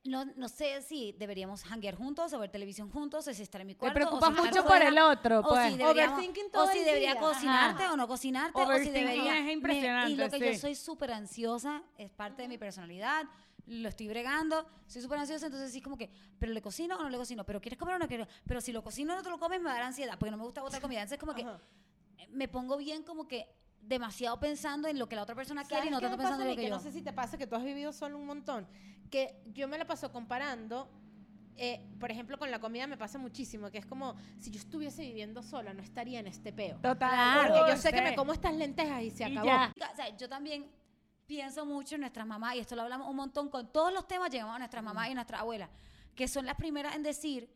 no, no sé si deberíamos hanguear juntos o ver televisión juntos, o si estar en mi Te cuarto. preocupas o si mucho por el otro, o pues. si deberíamos- Overthinking o todo si el debería día. cocinarte Ajá. o no cocinarte, o si debería... es me- impresionante, y lo que sí. yo soy súper ansiosa, es parte de mi personalidad, lo estoy bregando, soy súper ansiosa, entonces sí como que, pero le cocino o no le cocino, pero quieres comer o no quieres, pero si lo cocino o no te lo comes me va a dar ansiedad, porque no me gusta botar comida, entonces como que Ajá. Me pongo bien como que demasiado pensando en lo que la otra persona quiere y ¿Sabes no tanto pensando a en lo que, que yo. no sé si te pasa que tú has vivido solo un montón. Que yo me la paso comparando. eh, por ejemplo, con la comida me pasa muchísimo, que es como si yo estuviese viviendo sola, no estaría en este peo. Total. Porque yo sé que me como estas lentejas y se Y acabó. ya. O sea, yo también pienso mucho en nuestras mamás, y esto lo hablamos un montón, con todos los temas llegamos a nuestras mamás y nuestras abuelas, que son las primeras en decir,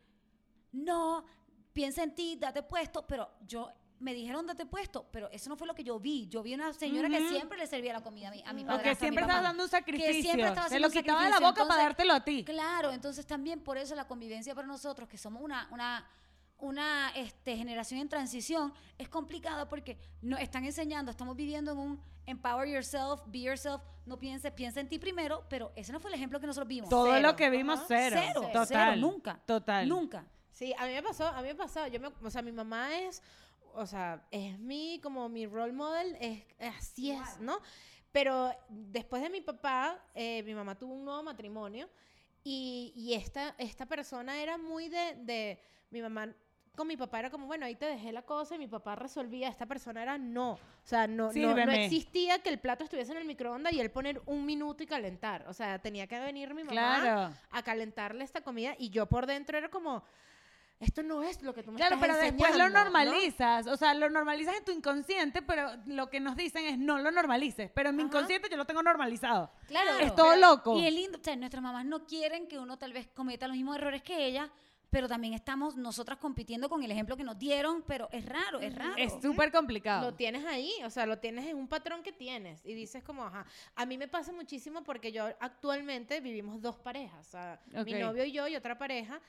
no, piensa en ti, date puesto, pero yo me dijeron date puesto, pero eso no fue lo que yo vi. Yo vi una señora que siempre le servía la comida a mi, a mi O padre. que siempre estaba dando un sacrificio. siempre estaba Se lo quitaba de la boca para dártelo a ti. Claro, entonces también por eso la convivencia para nosotros, que somos una, una, una este, generación en transición, es complicada porque nos están enseñando, estamos viviendo en un empower yourself, be yourself, no pienses, piensa en ti primero, pero ese no fue el ejemplo que nosotros vimos. Todo Cero. lo que vimos, cero. Cero, Total. cero, nunca. Total. Nunca. Sí, a mí me pasó, a mí me pasó, yo me, o sea, mi mamá es, o sea, es mi, como mi role model, es, así es, ¿no? Pero después de mi papá, eh, mi mamá tuvo un nuevo matrimonio y, y esta, esta persona era muy de, de, mi mamá con mi papá era como, bueno, ahí te dejé la cosa y mi papá resolvía, esta persona era no, o sea, no, no, no existía que el plato estuviese en el microondas y él poner un minuto y calentar, o sea, tenía que venir mi mamá Claro. a calentarle esta comida y yo por dentro era como, esto no es lo que tú me Claro, estás pero después lo enseñando", ¿no? normalizas. O sea, lo normalizas en tu inconsciente, pero lo que nos dicen es no lo normalices. Pero en mi Ajá. inconsciente yo lo tengo normalizado. Claro. Es todo Pero- loco. Y es lindo, o sea, nuestras mamás no quieren que uno tal vez cometa los mismos errores que ellas, pero también estamos nosotras compitiendo con el ejemplo que nos dieron, pero es raro, es raro. Es súper complicado. Lo tienes ahí, o sea, lo tienes en un patrón que tienes y dices como, ajá, a mí me pasa muchísimo porque yo actualmente vivimos dos parejas, o sea, mi Ok. novio y yo y otra pareja.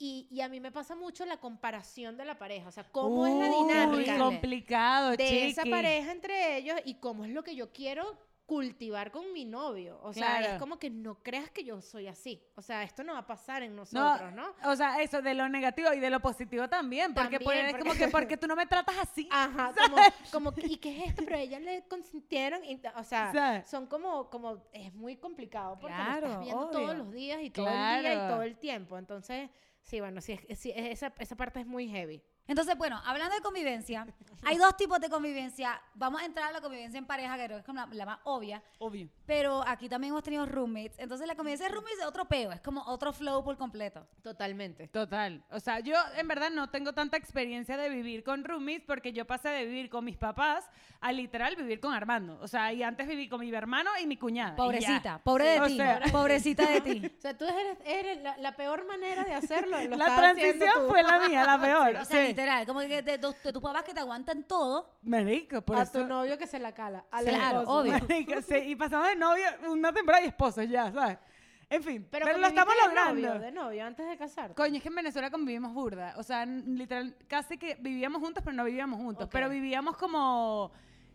Y, y a mí me pasa mucho la comparación de la pareja, o sea, cómo es la dinámica complicado, de esa chiqui. pareja entre ellos y cómo es lo que yo quiero cultivar con mi novio. O sea, Claro. es como que no creas que yo soy así. O sea, esto no va a pasar en No, nosotros, ¿no? O sea, eso de lo negativo y de lo positivo también. Porque También, es porque- como que porque tú no me tratas así. Ajá, como, como, ¿y qué es esto? Pero a ella le consintieron, y, o sea, ¿Sabes? son como, como, es muy complicado porque lo Claro, estás viendo obvio. todos los días y todo el día y Claro. todo el tiempo. Entonces, sí, bueno, sí, sí, es- esa, esa parte es muy heavy. Entonces, bueno, hablando de convivencia, hay dos tipos de convivencia. Vamos a entrar a la convivencia en pareja, que creo que es como la, la más obvia. Obvio. Pero aquí también hemos tenido roommates. Entonces, la convivencia de roommates es otro peo. Es como otro flow por completo. Totalmente. Total. O sea, yo en verdad no tengo tanta experiencia de vivir con roomies porque yo pasé de vivir con mis papás a literal vivir con Armando. O sea, y antes viví con mi hermano y mi cuñada. Pobrecita. Pobre de ti. sea, pobrecita de ti. O sea, tú eres, eres la, la peor manera de hacerlo. lo la transición fue la mía, la peor. O sea, sí. Literal. Como que de, de- de tus papás que te aguantan todo. Marico, por a eso. tu novio que se la cala. Al Claro, esposo. obvio. Marico, sí, y pasamos de novio una temporada y esposos ya, ¿sabes? En fin, pero, lo conviviste estamos de logrando. Novio, de novio, antes de casarte. Coño, es que en Venezuela convivimos burda. O sea, n- literal, casi que vivíamos juntos, pero no vivíamos juntos. Ok. Pero vivíamos como,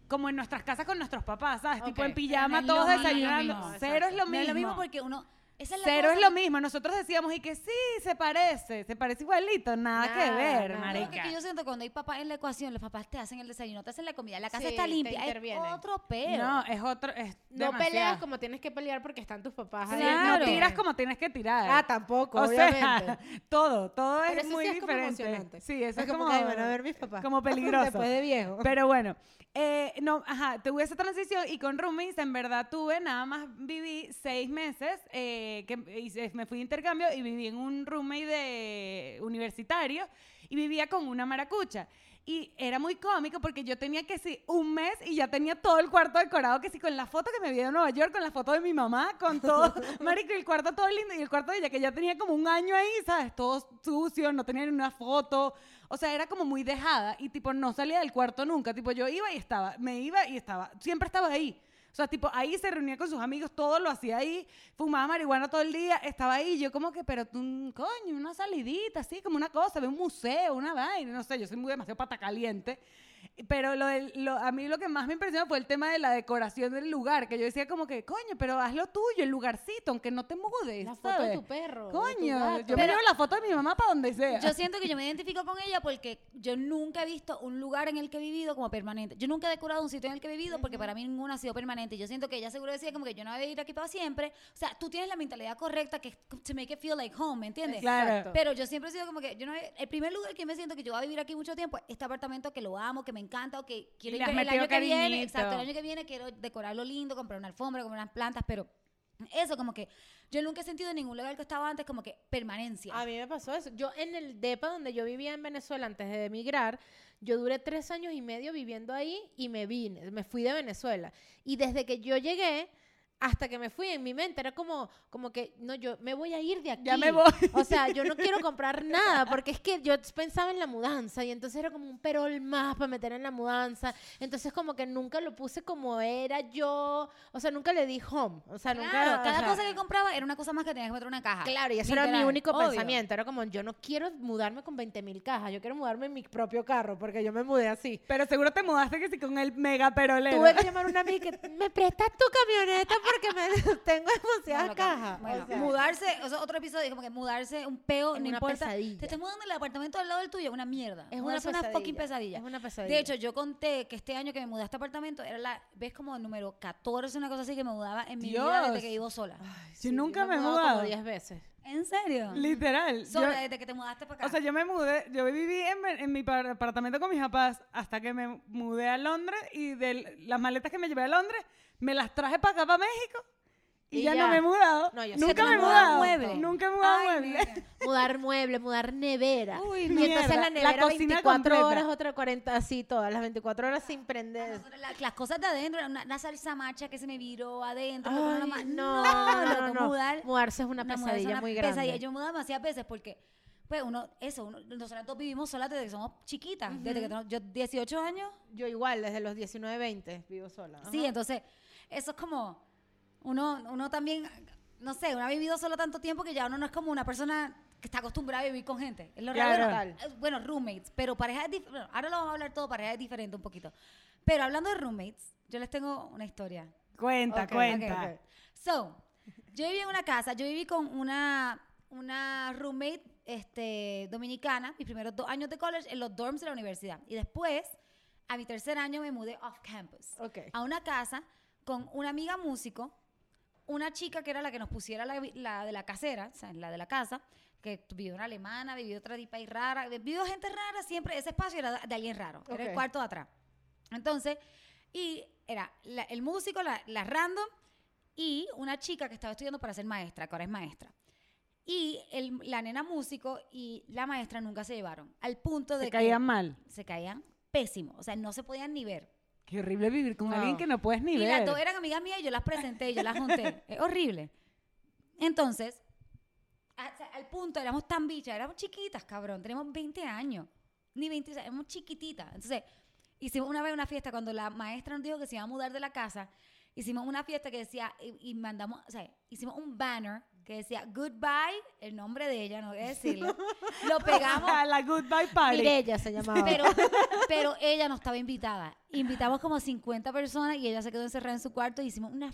como en nuestras casas con nuestros papás, ¿sabes? Tipo Ok. en pijama, Pero no todos es lo desayunando. mismo, Cero es lo No mismo. es lo mismo porque uno. Esa es la Cero cosa es lo mismo. Nosotros decíamos y que sí, se parece. Se parece igualito. Nada, que Nada, ver, nada. marica. Porque yo siento que cuando hay papás en la ecuación, los papás te hacen el desayuno, te hacen la comida, la casa Sí, está limpia, es otro peo. No, es otro. Es No demasiado. peleas como tienes que pelear porque están tus papás ahí. Claro. No tiras como tienes que tirar. Ah, tampoco, O obviamente. sea, todo, todo Pero es eso muy sí es como diferente. emocionante. Sí, eso es, Es como como, que, van a ver mis papás. como peligroso. Después de viejo. Pero bueno, eh, no, ajá, tuve esa transición y con roomies en verdad tuve, nada más viví seis meses, eh, que hice- me fui de intercambio y viví en un roommate de universitario y vivía con una maracucha. Y era muy cómico porque yo tenía que sí, un mes y ya tenía todo el cuarto decorado, que sí, con la foto que me vi de Nueva York, con la foto de mi mamá, con todo, marico, y el cuarto todo lindo, y el cuarto de ella, que ya tenía como un año ahí, ¿sabes? Todo sucio, no tenía ni una foto, o sea, era como muy dejada, y tipo, no salía del cuarto nunca, tipo, yo iba y estaba, me iba y estaba, siempre estaba ahí. O sea, tipo, ahí se reunía con sus amigos, todo lo hacía ahí, fumaba marihuana todo el día, estaba ahí, yo como que, pero tú, coño, una salidita, así, como una cosa, de un museo, una vaina, no sé, yo soy muy demasiado pata caliente. Pero lo, del- lo- a mí lo que más me impresionó fue el tema de la decoración del lugar, que yo decía como que, coño, pero haz lo tuyo, el lugarcito, aunque no te mudes, La foto de tu perro. de tu Coño, yo me llevo la foto de mi mamá para donde sea. Yo siento que yo me identifico con ella porque yo nunca he visto un lugar en el que he vivido como permanente. Yo nunca he decorado un sitio en el que he vivido porque para mí ninguno ha sido permanente. Yo siento que ella seguro decía como que yo no voy a ir aquí para siempre. O sea, tú tienes la mentalidad correcta que es to make it feel like home, ¿me entiendes? Claro. Pero yo siempre he sido como que yo no el primer lugar que me siento que yo voy a vivir aquí mucho tiempo es este apartamento que lo amo, que me encanta o que quiero ir el año que viene, exacto, el año que viene quiero decorarlo lindo, comprar una alfombra, comprar unas plantas, pero eso como que yo nunca he sentido en ningún lugar que estaba antes como que permanencia. A mí me pasó eso. Yo en el DEPA donde yo vivía en Venezuela antes de emigrar, yo duré tres años y medio viviendo ahí y me vine, me fui de Venezuela. Y desde que yo llegué hasta que me fui en mi mente era como, como que, no, yo me voy a ir de aquí. Ya me voy. O sea, yo no quiero comprar nada porque es que yo pensaba en la mudanza y entonces era como un perol más para meter en la mudanza. Entonces como que nunca lo puse como era yo. O sea, nunca le di home. O sea, nunca... Claro, o cada sea, cosa que compraba era una cosa más que tenías que meter en una caja. Claro, y eso era mi Literal, único obvio. pensamiento. Era como, yo no quiero mudarme con 20 mil cajas, yo quiero mudarme en mi propio carro, porque yo me mudé así. Pero seguro te mudaste que sí con el mega perolero. Tuve que llamar a una amiga que me prestas tu camioneta porque me, tengo demasiadas cajas. Bueno, O sea, mudarse, o sea, otro episodio, como que mudarse un peo, Es no una importa. pesadilla. Te estás mudando en el apartamento al lado del tuyo, una mierda. Es una una fucking pesadilla, pesadilla. es una pesadilla. De hecho, yo conté que este año que me mudé a este apartamento era la, ves como el número 14, una cosa así que me mudaba en mi vida desde que vivo sola. Yo nunca me he mudado mudado. como 10 veces. ¿En serio? Literal. Sola Yo- desde que te mudaste para acá. o sea, yo me mudé, yo viví en, en mi par- apartamento con mis papás hasta que me mudé a Londres y de las maletas que me llevé a Londres me las traje para acá, para México. Y, Y ya, ya. no me he mudado. No, yo Nunca me he no mudado. muebles. Nunca he mudado Ay, mira. Mudar muebles, mudar nevera. Uy, y mierda, entonces la la nevera cocina 24 completa. horas, otra 40, así todas, las 24 horas sin prender. La- las cosas de adentro, una, una salsa macha que se me viró adentro. Ay, una no, no, no, no. mudar. Mudarse es una No, es pesadilla una muy grande. pesadilla. Yo me he mudado demasiadas veces porque, pues, uno, eso, uno, nosotros dos vivimos solas desde que somos chiquitas. Desde que tenemos, yo 18 años. Yo igual, desde los 19, 20 vivo sola. Sí, Ajá. entonces, eso es como, uno, uno también, no sé, uno ha vivido solo tanto tiempo que ya uno no es como una persona que está acostumbrada a vivir con gente. Es lo Claro. raro. Bueno, eh, bueno, roommates, pero parejas, bueno, ahora lo vamos a hablar todo, parejas diferentes un poquito. Pero hablando de roommates, yo les tengo una historia. Cuenta, cuenta. So, yo viví en una casa, yo viví con una, una roommate este, dominicana, mis primeros dos años de college en los dorms de la universidad. Y después, a mi tercer año, me mudé off campus a una casa con una amiga músico, una chica que era la que nos pusiera la, la de la casera, o sea, la de la casa, que vivió una alemana, vivió otra tipa ahí rara, vivió gente rara siempre, ese espacio era de alguien raro, era el cuarto de atrás. Entonces, y era la- el músico, la, la random, y una chica que estaba estudiando para ser maestra, que ahora es maestra. Y el- la nena músico y la maestra nunca se llevaron, al punto de Se que caían mal. se caían pésimo, o sea, no se podían ni ver. Qué horrible vivir con alguien que no puedes ni Y ver. las dos eran amigas mías y yo las presenté y yo las junté. es horrible. Entonces, al punto, éramos tan bichas, éramos chiquitas, cabrón. Tenemos 20 años. Ni 20, o sea, éramos chiquititas. Entonces, hicimos una vez una fiesta cuando la maestra nos dijo que se iba a mudar de la casa. Hicimos una fiesta que decía, y, y mandamos, o sea, hicimos un banner que decía goodbye, el nombre de ella, no voy a decirlo. Lo pegamos A la goodbye party. Mirella se llamaba. pero, pero ella no estaba invitada. Invitamos como 50 personas y ella se quedó encerrada en su cuarto y hicimos una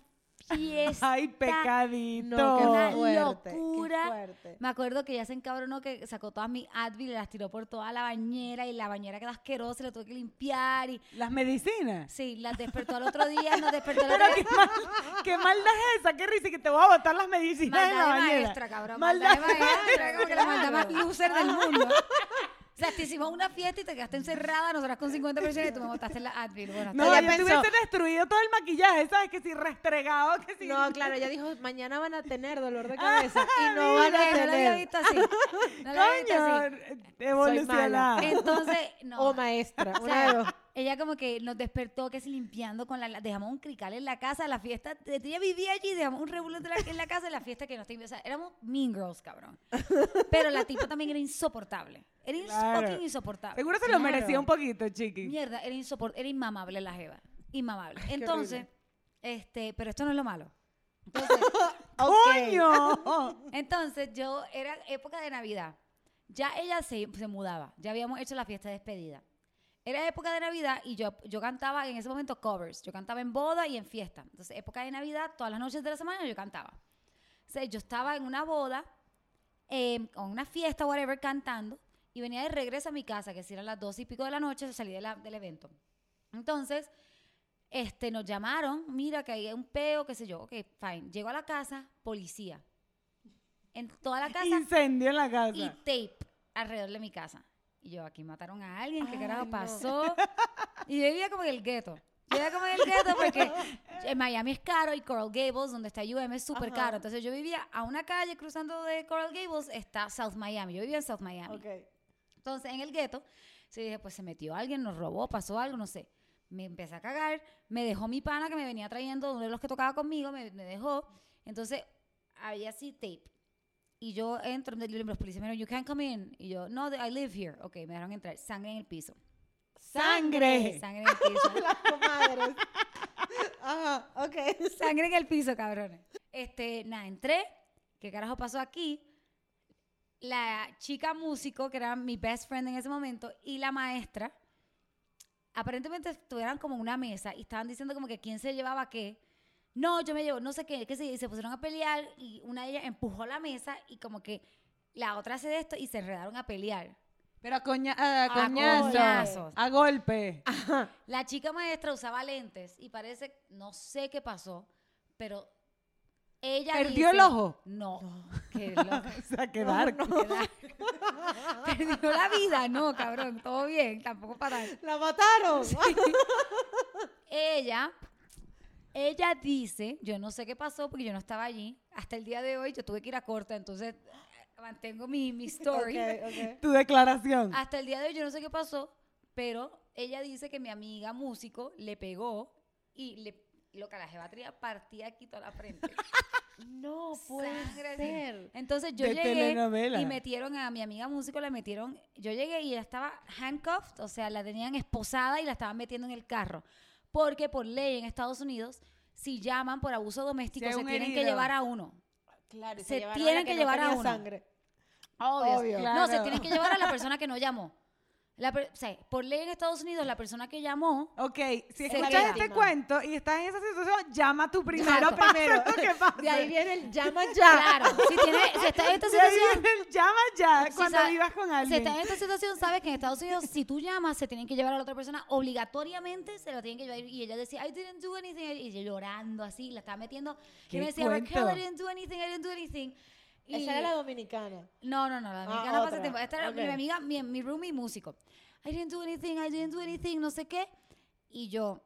fiesta. Ay, pecadito. no, qué una fuerte, qué locura. fuerte. Me acuerdo que ella se encabronó que sacó todas mis Advil y las tiró por toda la bañera y la bañera quedó asquerosa y la tuve que limpiar y Las medicinas. sí, las despertó al otro día, nos despertó al otro qué, día. mal, qué maldad es esa, qué risa, que te voy a botar las medicinas en la Maldad de bañera. maestra, cabrón. Maldad Maldad de maestra, como que la maldad más loser del mundo. O sea, te hicimos una fiesta y te quedaste encerrada, nosotras con 50 personas y tú me botaste la Advil. Bueno, No, te pensó- hubiese destruido todo el maquillaje, ¿sabes? Que si restregado, que si... No, claro, ella dijo, mañana van a tener dolor de cabeza y no van a no la había tener. visto así. No la había visto así. Coño, evolucionada. Entonces, no. O maestra, O una sea, de dos. Ella como que nos despertó que se limpiando con la, dejamos un crical en la casa, la fiesta, ella vivía allí, dejamos un revuelo en la, en la casa en la fiesta que nos tenía, o sea, éramos mean girls, cabrón. Pero la tipa también era insoportable. Era Claro. fucking insoportable. Seguro se lo merecía un poquito, chiqui. Mierda, era insoportable, era inmamable la jeva. Inmamable. Entonces, este, pero esto no es lo malo. Entonces, ¡Coño! entonces yo, era época de Navidad. Ya ella se, se mudaba, ya habíamos hecho la fiesta de despedida. Era época de Navidad y yo, yo cantaba en ese momento covers. Yo cantaba en boda y en fiesta. Entonces, época de Navidad, todas las noches de la semana yo cantaba. O sea, yo estaba en una boda eh, o una fiesta, whatever, cantando y venía de regreso a mi casa, que si eran las dos y pico de la noche, salí de la- del evento. Entonces, este, nos llamaron, mira que hay un peo, qué sé yo, ok, fine. Llego a la casa, policía. En toda la casa Incendio en la casa. y tape alrededor de mi casa. Y yo, aquí mataron a alguien, ¿qué Ay, carajo no. pasó? Y yo vivía como en el gueto. Yo vivía como en el gueto porque en Miami es caro y Coral Gables, donde está UM, es súper caro. Entonces yo vivía a una calle cruzando de Coral Gables, está South Miami. Yo vivía en South Miami. Ok. Entonces, en el gueto, yo dije, pues se metió alguien, nos robó, pasó algo, no sé. Me empecé a cagar, me dejó mi pana que me venía trayendo, uno de los que tocaba conmigo, me, me dejó. Entonces, había así tape. Y yo entro, y los policías me dijeron, you can't come in. Y yo, no, I live here. Ok, me dejaron entrar. Sangre en el piso. Sangre. Sangre en el piso. Las comadres. Ajá, ok. Sangre en el piso, cabrones. Este, nada, entré. ¿Qué carajo pasó aquí? La chica músico, que era mi best friend en ese momento, y la maestra, aparentemente estuvieran como en una mesa y estaban diciendo como que quién se llevaba qué. No, yo me llevo, no sé qué, qué sé y se pusieron a pelear y una de ellas empujó la mesa y como que la otra hace esto y se enredaron a pelear. Pero a, coña, a, A coñazo. coñazos. A golpe. La chica maestra usaba lentes y parece, no sé qué pasó, pero ella ¿Perdió dice- el ojo? No, qué loca. O sea, qué dark. Perdió la vida, no, cabrón, todo bien, tampoco para ¡La mataron! Ella, ella dice, yo no sé qué pasó porque yo no estaba allí, hasta el día de hoy yo tuve que ir a corte, entonces eh, mantengo mi, mi story. Ok, ok. Tu declaración. Hasta el día de hoy yo no sé qué pasó, pero ella dice que mi amiga músico le pegó y le, lo que la jeva tenía partía aquí toda la frente. No puede Sangre así. ser. Entonces yo De llegué telenovela. y metieron a mi amiga músico, la metieron, yo llegué y ella estaba handcuffed, o sea, la tenían esposada y la estaban metiendo en el carro. Porque por ley en Estados Unidos, si llaman por abuso doméstico, Si se tienen que llevar a uno. Claro, Se tienen que no llevar a uno. sangre. Obvio. Obvio. No, se tienen que llevar a la persona que no llamó. La per- o sea, por ley en Estados Unidos, la persona que llamó Ok, si escuchas este cuento y estás en esa situación, llama primero. Exacto. Primero lo que pase. De ahí viene el llama ya. Claro, si, tiene, si está en esta De ahí situación, viene el llama ya Si cuando vivas con si alguien. está en esta situación, sabes que en Estados Unidos, si tú llamas, se tienen que llevar a la otra persona obligatoriamente, se la tienen que llevar. Y ella decía, I didn't do anything. Y ella llorando así, la estaba metiendo. Y ¿Qué me decía, cuento? Raquel, I didn't do anything, I didn't do anything. Y- Esa era la dominicana. No, no, no, la Ah, dominicana pasa otra. tiempo. Esta era Ok. mi amiga, mi, mi roomie músico. I didn't do anything, I didn't do anything, no sé qué. Y yo,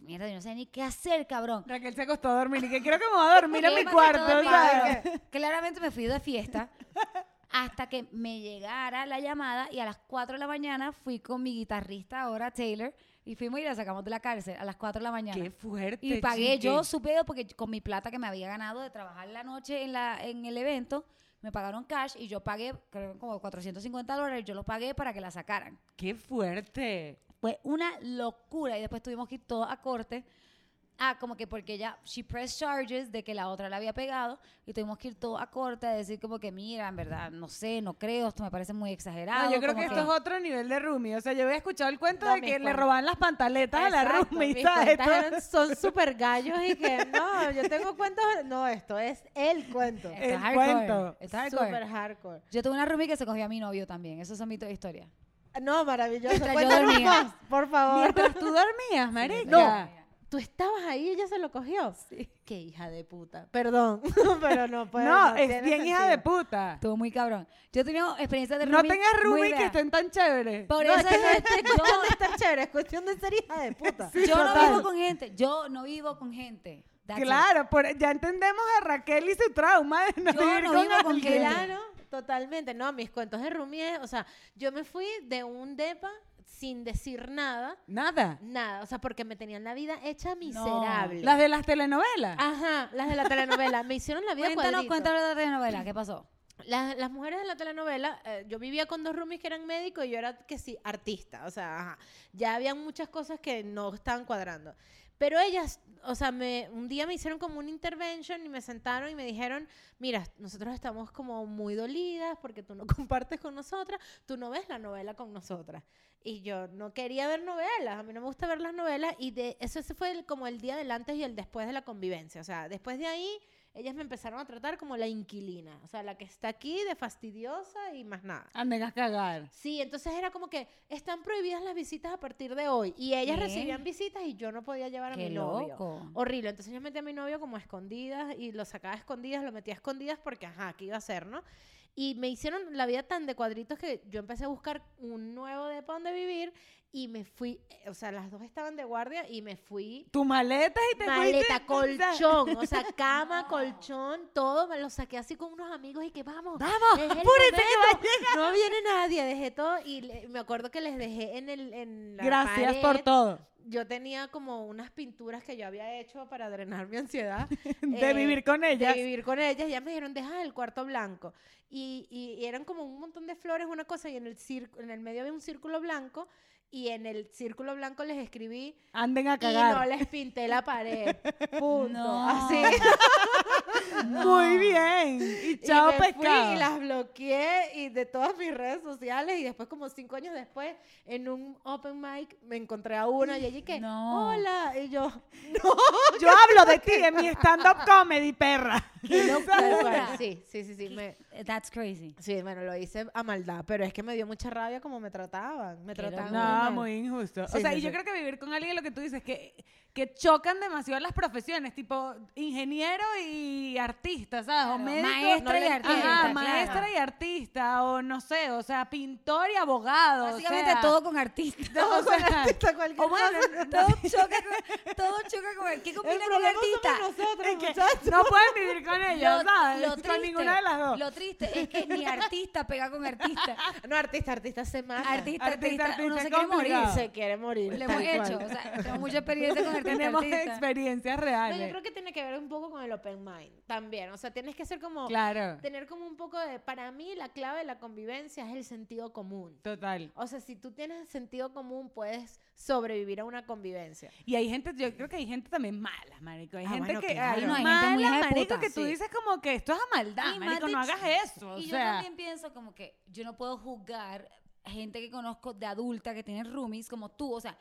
mierda, yo no sé ni qué hacer, cabrón. Raquel se acostó a dormir y que quiero que me voy a dormir en mi cuarto. porque Claramente me fui de fiesta hasta que me llegara la llamada y a las 4 de la mañana fui con mi guitarrista ahora, Taylor, y fuimos y la sacamos de la cárcel a las 4 de la mañana. Qué fuerte. y pagué yo su pedo porque con mi plata que me había ganado de trabajar la noche en, la, en el evento, me pagaron cash y yo pagué, creo que como 450 dólares, yo lo pagué para que la sacaran. Qué fuerte. Fue una locura y después tuvimos que ir todos a corte. Ah, como que porque ella, she pressed charges de que la otra la había pegado y tuvimos que ir todos a corte a decir como que mira, en verdad, no sé, no creo, esto me parece muy exagerado. No, yo creo que esto es otro nivel de roomie. O sea, yo había escuchado el cuento No, de que le roban las pantaletas a la Exacto, roomie. mis son súper gallos y que no, yo tengo cuentos. No, esto es el cuento. Esto el es hardcore. cuento. esto es hardcore. Súper hardcore. Yo tuve una roomie que se cogió a mi novio también. Esas son mis dos historias. No, maravilloso. Mientras yo dormía. más, por favor. Mientras tú dormías, marica. No. ¿Tú estabas ahí y ella se lo cogió? Sí. Qué hija de puta. Perdón, pero no puede. no, es tiene bien hija de puta. Estuvo muy cabrón. Yo he tenido experiencias de No tengas muy roomie que estén tan chéveres. Por No, eso es que no es es cuestión de yo, estar chévere, es cuestión de ser hija de puta. yo no vivo con gente. Yo no vivo con gente. That's. Claro, por- ya entendemos a Raquel y su trauma de no Yo vivir no con vivo con gente. Claro, totalmente. No, mis cuentos de Rumi, o sea, yo me fui de un depa sin decir nada, Nada. nada, o sea, porque me tenían la vida hecha miserable. Las de las telenovelas. Ajá, las de la telenovela, me hicieron la vida Cuéntanos, cuadrito. cuéntanos de la telenovela. ¿Qué pasó? Las, las mujeres de la telenovela, eh, yo vivía con dos roomies que eran médicos y yo era que sí, artista. O sea, ajá, ya habían muchas cosas que no estaban cuadrando. Pero ellas, o sea, un día me hicieron como una intervention y me sentaron y me dijeron, mira, nosotros estamos como muy dolidas porque tú no compartes con nosotras, tú no ves la novela con nosotras. Y yo no quería ver novelas, a mí no me gusta ver las novelas y de eso ese fue como el día del antes y el después de la convivencia. O sea, después de ahí ellas me empezaron a tratar como la inquilina, o sea, la que está aquí de fastidiosa y más nada. Anden a cagar. Sí, entonces era como que están prohibidas las visitas a partir de hoy. Y ellas ¿Qué? recibían visitas y yo no podía llevar a Qué mi novio. loco. Horrible. Entonces yo metí a mi novio como a escondidas y lo sacaba a escondidas, lo metía a escondidas porque, ajá, ¿qué iba a hacer, no? Y me hicieron la vida tan de cuadritos que yo empecé a buscar un nuevo depa donde vivir y me fui, eh, o sea, las dos estaban de guardia y me fui Tu maleta y te maleta, fuiste, colchón, o sea, cama, colchón, todo, me lo saqué así con unos amigos y que vamos, Vamos, que va a No viene nadie, dejé todo y le- me acuerdo que les dejé en el en la Gracias por pared. todo. Yo tenía como unas pinturas que yo había hecho para drenar mi ansiedad. De eh, vivir con ellas. De vivir con ellas. Ya me dijeron, deja el cuarto blanco. Y, y- y eran como un montón de flores, una cosa, y en el, en el medio había un círculo blanco. Y en el círculo blanco les escribí Anden a y cagar. no les pinté la pared. Punto. No. Así. Muy bien. Y Y chao me fui pescado. y las bloqueé y de todas mis redes sociales y después como cinco años después en un open mic me encontré a una y allí que No. hola y yo Yo hablo de ti en mi stand-up comedy, perra. Qué locura. sí sí sí sí me- That's crazy. sí bueno lo hice a maldad pero es que me dio mucha rabia como me trataban me trataban muy No, mal. muy injusto. Sí, o sea, sí, y yo creo que vivir con alguien, lo que tú dices, que, que chocan demasiado las profesiones, tipo ingeniero y artista, ¿sabes? o Claro, médico. maestra no y le artista. Ajá, claro. maestra y artista, o no sé, o sea, pintor y abogado. o Básicamente sea, todo con artistas. o sea, Artista, cualquier o bueno, cosa. todo choca con, todo choca con ¿Qué el combina con artista? somos nosotros es que muchachos no pueden vivir con ellos, Lo- ¿sabes? lo con triste- ninguna de las dos. Lo triste es que ni artista pega con artista. no artista artista se mata Artista, Artista, artista, uno artista se quiere morir. se quiere morir tal hemos hecho. O sea, tenemos mucha experiencia con artista. Tenemos experiencias No, reales. yo creo que tiene que ver un poco con el open mind también. O sea, tienes que ser como. Claro, Tener como un poco de. Para mí, la clave de la convivencia es el sentido común. total. O sea, si tú tienes sentido común, puedes sobrevivir a una convivencia. Y hay gente, yo creo que hay gente también mala, marico. Hay Ah, gente bueno, que claro. hay No, hay mala, gente muy marico, puta, que tú sí. dices como que esto es a maldad, Y marico, no hagas eso. O Y yo sea, también pienso como que yo no puedo juzgar gente que conozco de adulta que tienen roomies como tú, o sea,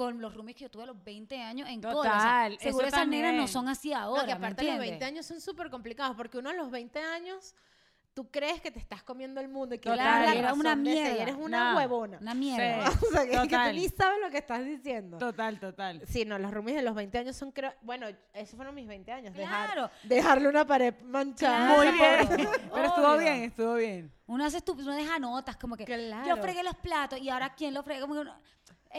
con los roomies que yo tuve a los 20 años en cole, o sea, Total, seguro esas nenas no son así No, ahora, que ¿me aparte los 20 entiendes? años son súper complicados porque uno a los 20 años. Tú crees que te estás comiendo el mundo y que Total, eres la era una mierda. eres una No. huevona. Una mierda. Sí. o sea, que, que tú Total. ni sabes lo que estás diciendo. total, total. Sí, no, los roomies de los 20 años son, creo, bueno, esos fueron mis 20 años. dejar- Claro. dejarle una pared manchada. Claro. Muy bien. Pero estuvo bien, estuvo bien. Uno hace estup- uno deja notas como que Claro. yo fregué los platos y ahora quién lo frega como que uno-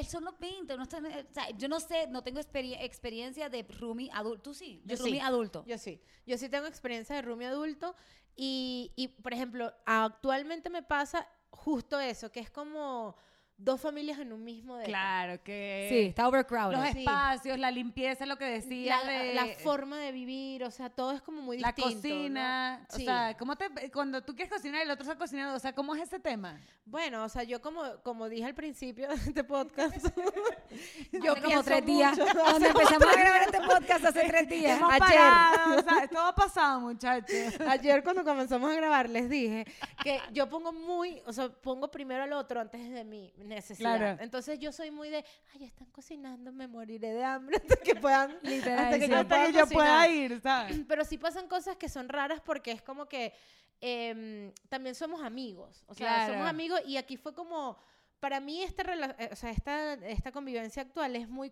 son los 20, uno está- o sea, yo no sé, no tengo experi- experiencia de roomie adulto, tú sí, de Yo roomie sí. adulto. Yo sí. Yo sí tengo experiencia de roomie adulto y, y, por ejemplo, actualmente me pasa justo eso, que es como dos familias en un mismo depa. Claro, que sí, está overcrowded. los Sí. espacios, la limpieza, lo que decía La, de la forma de vivir, o sea, todo es como muy la distinto. ¿no? cocina, o Sí. sea, ¿cómo te, cuando tú quieres cocinar y el otro está cocinando, o sea, ¿cómo es ese tema? Bueno, o sea, yo como, como dije al principio de este podcast, yo hace como pienso tres días. Cuando empezamos a grabar este podcast hace tres días. Hemos Ayer. parado, o sea, todo ha pasado, muchachos. Ayer cuando comenzamos a grabar les dije que yo pongo muy, o sea, pongo primero al otro antes de mi necesidad. Claro. Entonces yo soy muy de, ay, están cocinando, me moriré de hambre hasta que puedan, Literal, hasta que sí. yo Hasta pueda que yo pueda cocinar". ir, ¿sabes? Pero sí pasan cosas que son raras porque es como que em, también somos amigos. O sea, Claro. somos amigos y aquí fue como, para mí esta, eh, o sea, esta, esta convivencia actual es muy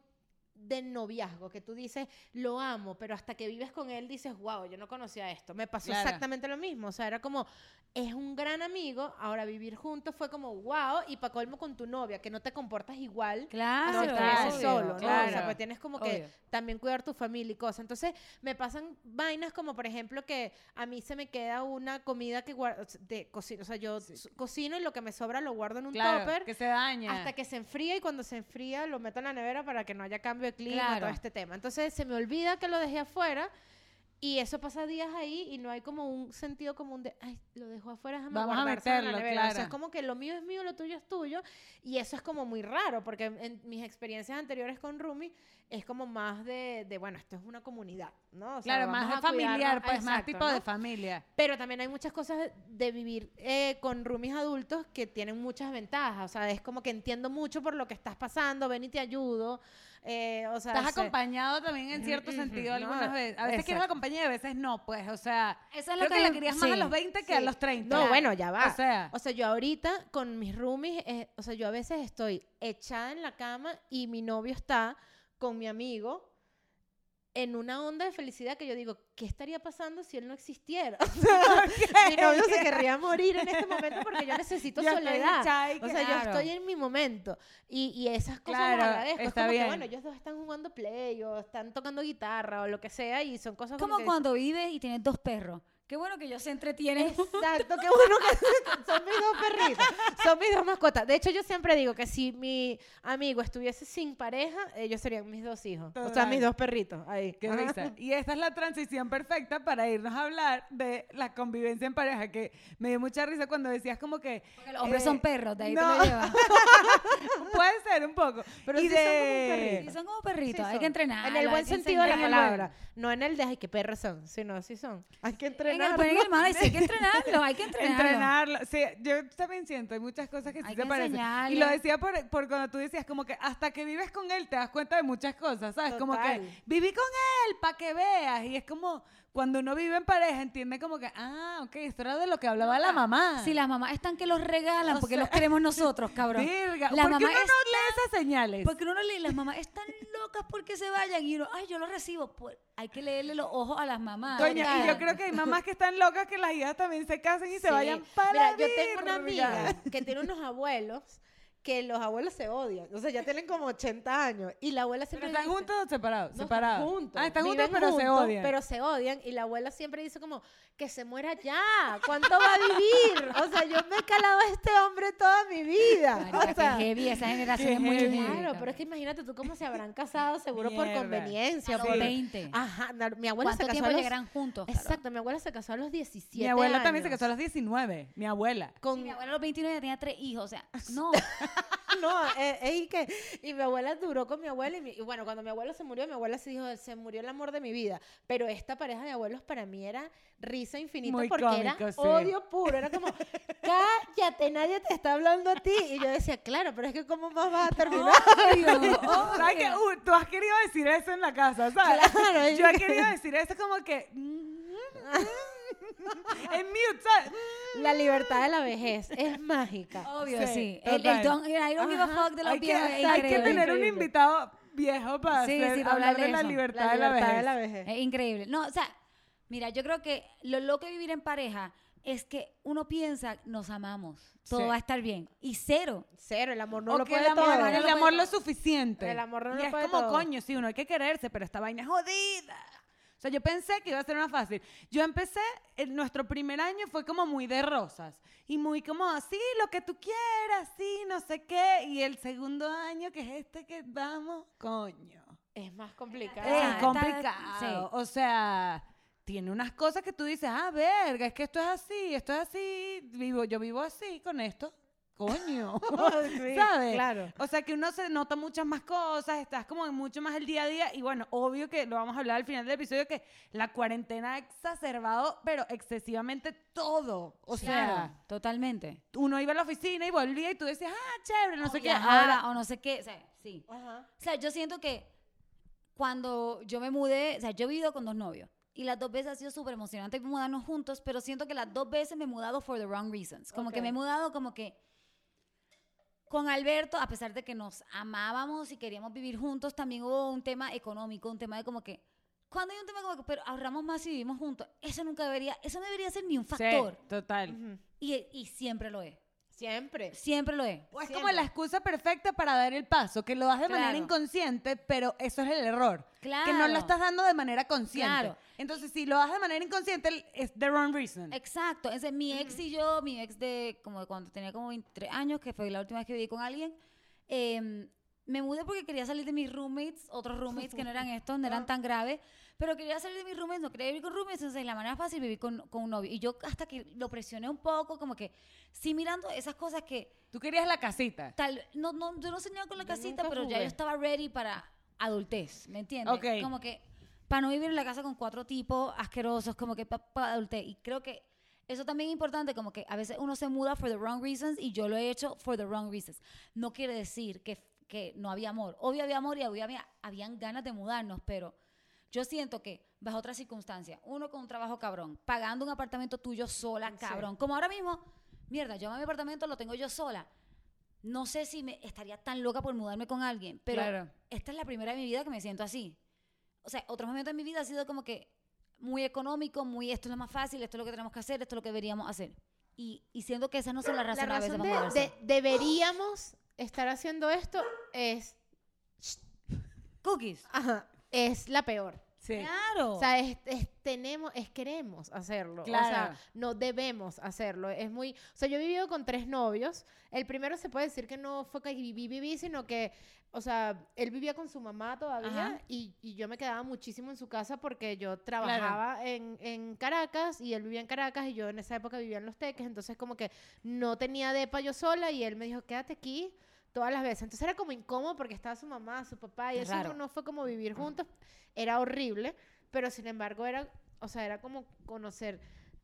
de noviazgo, que tú dices, lo amo, pero hasta que vives con él dices, wow, yo no conocía esto. Me pasó Claro. exactamente lo mismo. O sea, era como, es un gran amigo, ahora vivir juntos fue como, wow, y para colmo con tu novia, que no te comportas igual Claro, estuvieses obvio, solo, ¿no? O sea, claro. pues tienes como que Obvio. también cuidar tu familia y cosas. Entonces, me pasan vainas como, por ejemplo, que a mí se me queda una comida que guardo, de cocino, o sea, yo cocino y lo que me sobra lo guardo en un Claro, topper que se daña. hasta que se enfría y cuando se enfría lo meto en la nevera para que no haya cambio de clima, Claro. todo este tema. Entonces, se me olvida que lo dejé afuera Y eso pasa días ahí y no hay como un sentido común de, ay, lo dejo afuera, déjame Vamos a guardárselo en la meterlo, nevera". O sea, claro. es como que lo mío es mío, lo tuyo es tuyo. Y eso es como muy raro, porque en, mis experiencias anteriores con Rumi es como más de, de, bueno, esto es una comunidad, ¿no? O sea, Claro, más de familiar, pues más Exacto, tipo de ¿no? familia. Pero también hay muchas cosas de- de vivir eh, con roomies adultos que tienen muchas ventajas. O sea, es como que entiendo mucho por lo que estás pasando, ven y te ayudo. Eh, o sea, Estás se- acompañado también en Ujú, cierto ujú, sentido no, algunas veces. A veces quieres la compañía y a veces no, pues, o sea, Eso es lo creo que, que la querías más a los 20 que a los 30. No, bueno, ya va. O sea, O sea, yo ahorita con mis roomies, eh, o sea, yo a veces estoy echada en la cama y mi novio está con mi amigo en una onda de felicidad que yo digo, ¿qué estaría pasando si él no existiera? Mi novio se querría morir en este momento porque yo necesito estoy soledad. y O sea, yo Claro. estoy en mi momento. Y, y esas cosas Claro, las agradezco. Es está como bien. que, bueno, ellos dos están jugando play o están tocando guitarra o lo que sea y son cosas como Como que- cuando vives y tienes dos perros. Qué bueno que ellos se entretienen. Exacto, qué bueno que son mis dos perritos, son mis dos mascotas. De hecho, yo siempre digo que si mi amigo estuviese sin pareja, ellos serían mis dos hijos. O sea, mis dos perritos. Ahí. Qué risa. Y esta es la transición perfecta para irnos a hablar de la convivencia en pareja, que me dio mucha risa cuando decías como que... Porque los hombres eh, son perros, de ahí te lo llevas. Puede ser un poco. Pero y sí son como un de- perrito. Sí, son como perritos, Sí hay son. que entrenar. En el buen sentido de la palabra. No en el de, ay, qué perros son. Sino así son. Hay que En el entrenar. y el hay que entrenarlos, hay que. Entrenarlo. Sí, yo también siento, hay muchas cosas que sí Hay se que parecen. Y lo decía por, por cuando tú decías como que hasta que vives con él te das cuenta de muchas cosas, ¿sabes? Como que viví con él para que veas. Y es como cuando uno vive en pareja entiende como que, ah, ok, esto era de lo que hablaba la mamá. Si las mamás están que los regalan O porque sea, los queremos nosotros, cabrón. Virga, La ¿por qué mamá uno no lee esas señales? Porque uno lee, las mamás están locas porque se vayan y uno, ay, yo lo recibo. Pues hay que leerle los ojos a las mamás. Doña, y yo creo que hay mamás que están locas que las hijas también se casen y se vayan para Mira, yo tengo una amiga que tiene unos abuelos que los abuelos se odian. O sea, ya tienen como 80 años. Y la abuela ¿Pero siempre están dice- juntos o separados? No, separados. están juntos. Ah, están juntos, viven pero se odian. Pero se odian. Y la abuela siempre dice como, que se muera ya. ¿Cuánto va a vivir? O sea, yo me he calado a este hombre toda mi vida. Marica, o qué sea, heavy, esa generación qué es muy heavy. Claro, pero es que imagínate tú cómo se habrán casado, seguro por conveniencia. A los por... 20. Ajá, mi abuela se ¿Cuánto casó tiempo a los... llegarán juntos? Exacto, mi abuela se casó a los 17 Mi abuela también se casó a los 19. Mi abuela. Con... Mi abuela a los 29 ya tenía tres hijos, o sea, no. No, eh, eh, y, que, y mi abuela duró con mi abuela y, mi- y bueno, cuando mi abuelo se murió, mi abuela se dijo, se murió el amor de mi vida. Pero esta pareja de abuelos para mí era risa infinita Muy porque cómico, era sí. odio puro. Era como, cállate, nadie te está hablando a ti. Y yo decía, claro, pero es que ¿cómo más vas a terminar? Obvio, ¿Sabes obvio. Uh, tú has querido decir eso en la casa, ¿sabes? Claro, Yo he querido decir eso como que... en mute, ¿sabes? La libertad de la vejez es mágica. Obvio, Sí, sí. El, el el I don't give a fuck de los Hay que, viejos es hay que increíble. tener un invitado viejo para Sí, hacer- sí, para hablar hablar de de la libertad, La de, la libertad vejez. de la vejez. Es increíble. No, o sea, mira, yo creo que lo loco de vivir en pareja es que uno piensa, nos amamos, todo Sí. va a estar bien. Y cero. Cero, el amor no o lo que puede el amor, todo. el lo puede amor lo es suficiente. El amor no y lo es puede como, todo. coño, sí, uno hay que quererse, pero esta vaina es jodida. O sea, yo pensé que iba a ser más fácil. Yo empecé, en nuestro primer año fue como muy de rosas. Y muy como, así, lo que tú quieras, sí, no sé qué. Y el segundo año, que es este que vamos, coño. Es más complicado. Es complicado. sí. O sea, tiene unas cosas que tú dices, ah, verga, es que esto es así, esto es así, vivo, yo vivo así con esto. Coño. Sí, ¿Sabes? Claro. O sea que uno se nota muchas más cosas, estás como en mucho más el día a día y bueno, obvio que lo vamos a hablar al final del episodio que la cuarentena ha exacerbado, pero excesivamente todo. O sea, totalmente. uno iba a la oficina y volvía y tú decías, ah, chévere, no sé qué. Ahora, o no sé qué. O sea, sí. Ajá. O sea, yo siento que cuando yo me mudé, o sea, yo he vivido con dos novios. Y las dos veces ha sido súper emocionante mudarnos juntos, pero siento que las dos veces me he mudado for the wrong reasons. Como que me he mudado como que con Alberto, a pesar de que nos amábamos y queríamos vivir juntos, también hubo un tema económico, un tema de como que, cuando hay un tema como que, pero ahorramos más y vivimos juntos, eso nunca debería, eso no debería ser ni un sí, factor. total. Y, y siempre lo es. Siempre. Siempre lo es. O es como la excusa perfecta para dar el paso, que lo das de manera inconsciente, pero eso es el error. Claro. Que no lo estás dando de manera consciente. Claro. Entonces, si lo das de manera inconsciente, es the wrong reason. Exacto. Ese, mi ex y yo, mi ex de como de cuando tenía como 23 años, que fue la última vez que viví con alguien, eh, me mudé porque quería salir de mis roommates, otros roommates que no eran estos, no eran tan graves, pero quería salir de mis roommates, no quería vivir con roommates, entonces la manera fácil vivir con, con un novio. Y yo hasta que lo presioné un poco, como que, sí mirando esas cosas que Tú querías la casita. tal, no, no, yo no soñaba con la Yo casita, pero ya jugué. yo estaba ready para adultez, ¿me entiendes? Ok. Como que para no vivir en la casa con cuatro tipos asquerosos, como que para adultez. Y creo que eso también es importante, como que a veces uno se muda for the wrong reasons y yo lo he hecho for the wrong reasons. No quiere decir que, que no había amor. Obvio había amor y había, había- habían ganas de mudarnos, pero yo siento que bajo otras circunstancias, uno con un trabajo cabrón, pagando un apartamento tuyo sola, cabrón, como ahora mismo, mierda, yo a mi apartamento lo tengo yo sola. No sé si me estaría tan loca por mudarme con alguien, pero Claro. esta es la primera de mi vida que me siento así. O sea, otros momentos de mi vida ha sido como que muy económico, muy esto es lo más fácil, esto es lo que tenemos que hacer, esto es lo que deberíamos hacer. Y, y siento que esas no son las La razones a veces razón de, de- deberíamos estar haciendo esto es, Cookies. ajá, es la peor. Sí. Claro. O sea, es, es- tenemos, es queremos hacerlo. O Claro. sea, no debemos hacerlo. Es muy. O sea, yo he vivido con tres novios. El primero se puede decir que no fue que viví, viví, sino que, o sea, él vivía con su mamá todavía y, y yo me quedaba muchísimo en su casa porque yo trabajaba en, en Caracas y él vivía en Caracas y yo en esa época vivía en Los Teques. Entonces, como que no tenía depa yo sola y él me dijo, quédate aquí todas las veces. Entonces era como incómodo porque estaba su mamá, su papá y eso no, raro. no fue como vivir juntos. Era horrible, pero sin embargo era, o sea, era como conocer,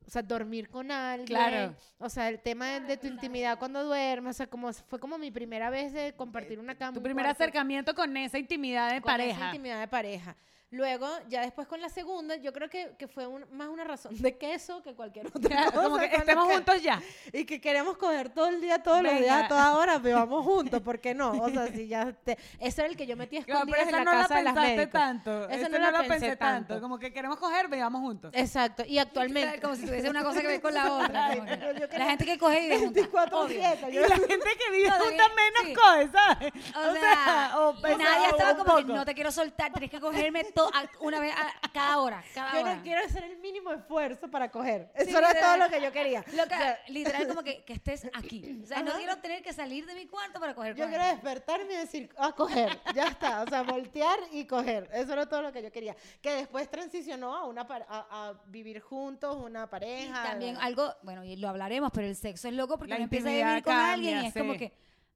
o sea, dormir con alguien. Claro. O sea, el tema de, de tu intimidad cuando duermes, o sea, como fue como mi primera vez de compartir una cama. Tu primer cuarto acercamiento con esa intimidad de con esa intimidad de pareja. Luego, ya después con la segunda, yo creo que, que fue un- más una razón de queso que cualquier otra cosa. como que la estemos que- juntos ya. y que queremos coger todo el día, todos los días, a toda hora, vivamos juntos, ¿por qué no? O sea, si ya te... Ese era el que yo metía Claro, escondidas pero en esa la no la casa de las pensaste médicos. tanto. Esa no no, la la pensé pensé tanto. tanto. Como que queremos coger, vivamos juntos. Exacto, y actualmente... Como si tuviese una cosa que ver con la otra. que- la gente que coge y de junta, 24/7, Y yo- la gente que vive No, juntas David, menos sí. coge, ¿sabes? O sea, o- o sea, nadie o estaba un como que no te quiero soltar, tienes que cogerme a- una vez a, cada hora, cada Yo hora. no quiero hacer el mínimo esfuerzo para coger. Sí, Eso era todo literal. lo que yo quería. Loca, O sea, literal como que, que estés aquí. O sea, no Ajá. quiero tener que salir de mi cuarto para coger Yo quiero despertarme y decir, a coger, ya está, o sea, voltear y coger, eso era todo lo que yo quería. Que después transicionó a, una a, a vivir juntos, una Y pareja. también algo, bueno, y lo hablaremos, pero el sexo es loco porque La uno empieza a vivir con cambia, alguien y es como sí. que,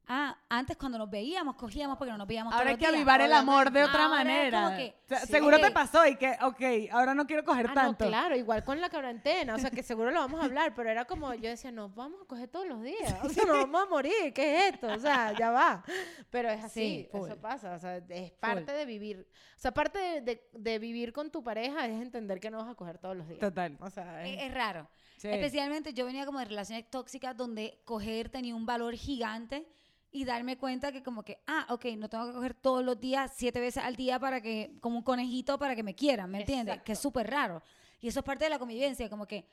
ah, antes cuando nos veíamos, cogíamos porque no nos veíamos Ahora hay que avivar el amor de otra manera. como que, O sea, sí, seguro te pasó y que, ok, ahora no quiero coger Ah, no, tanto. claro, igual con la cuarentena, o sea, que seguro lo vamos a hablar, pero era como, yo decía, nos vamos a coger todos los días, o sea, nos vamos a morir, ¿qué es esto? O sea, ya va. Pero es así, Sí, eso pasa, o sea, es parte de vivir, o sea, parte de, de- de vivir con tu pareja es entender que no vas a coger todos los días. Total. O sea, Es, es- es raro. Sí. Especialmente yo venía como de relaciones tóxicas donde coger tenía un valor gigante y darme cuenta que como que, ah, ok, no tengo que coger todos los días, siete veces al día para que, como un conejito para que me quieran, ¿me entiendes? Que es súper raro. Y eso es parte de la convivencia, como que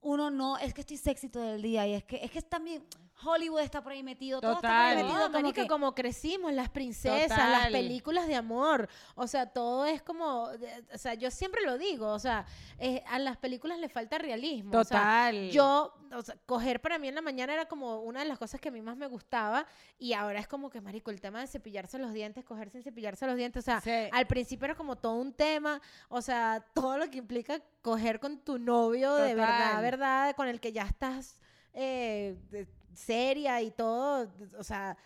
uno no, es que estoy sexy todo el día y es que, es que es también, Hollywood está por ahí metido, todo está por ahí Total. metido, No, como que, como crecimos, las princesas, las Total. películas de amor, o sea, todo es como, o sea, yo siempre lo digo, o sea, eh, a las películas le falta realismo. o sea, Total. yo, o sea, coger para mí en la mañana era como una de las cosas que a mí más me gustaba y ahora es como que, marico, el tema de cepillarse los dientes, coger sin cepillarse los dientes, o sea, Sí. al principio era como todo un tema, o sea, todo lo que implica coger con tu novio de verdad, Total. verdad, con el que ya estás eh, de- seria y todo, o sea,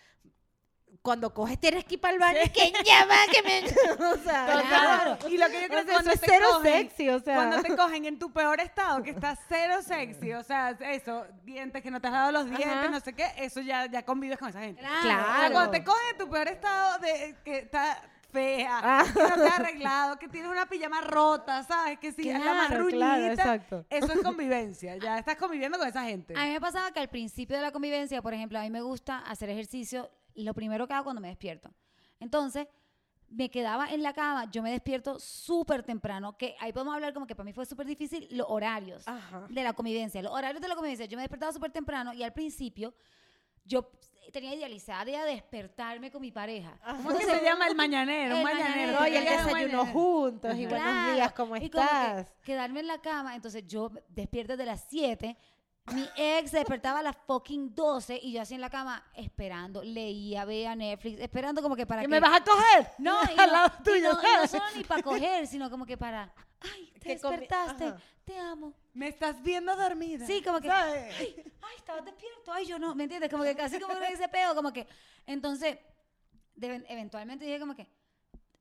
cuando coges tienes que ir para el baño y que ya va, que me... o sea, Total. claro. Y lo que yo creo sea, que cuando es cero cogen, sexy, o sea. cuando te cogen en tu peor estado, que estás cero sexy, o sea, eso, dientes que no te has dado los dientes, Ajá. no sé qué, eso ya, ya convives con esa gente. Claro. O sea, Claro. cuando te cogen en tu peor estado de que está fea, Ah. que no te has arreglado, que tienes una pijama rota, ¿sabes? Que si es la Claro, marruñita, claro, exacto. eso es convivencia, ya estás conviviendo con esa gente. A mí me pasaba que al principio de la convivencia, por ejemplo, a mí me gusta hacer ejercicio lo primero que hago cuando me despierto. Entonces, me quedaba en la cama, yo me despierto súper temprano, que ahí podemos hablar como que para mí fue súper difícil los horarios Ajá. de la convivencia. Los horarios de la convivencia, yo me despertaba súper temprano y al principio yo tenía idealizada de despertarme con mi pareja. ¿Cómo es que se llama el mañanero? Un El mañanero. mañanero. Y el desayuno mañanero. juntos y buenos días, ¿cómo y como que estás? quedarme en la cama, entonces yo despierto de las 7, Mi ex se despertaba a las fucking 12 y yo así en la cama esperando, leía, veía Netflix, esperando como que para ¿Y que... me vas a coger? No, y Al no, lado y no- y no ¿sabes? solo ni para coger, sino como que para... Ay, te despertaste, te amo. Me estás viendo dormida. Sí, como que, ¿sabes? ay, ay, estabas despierto, ay, yo no, ¿me entiendes? Como que casi como que ese peo, como que, entonces, de- eventualmente dije como que,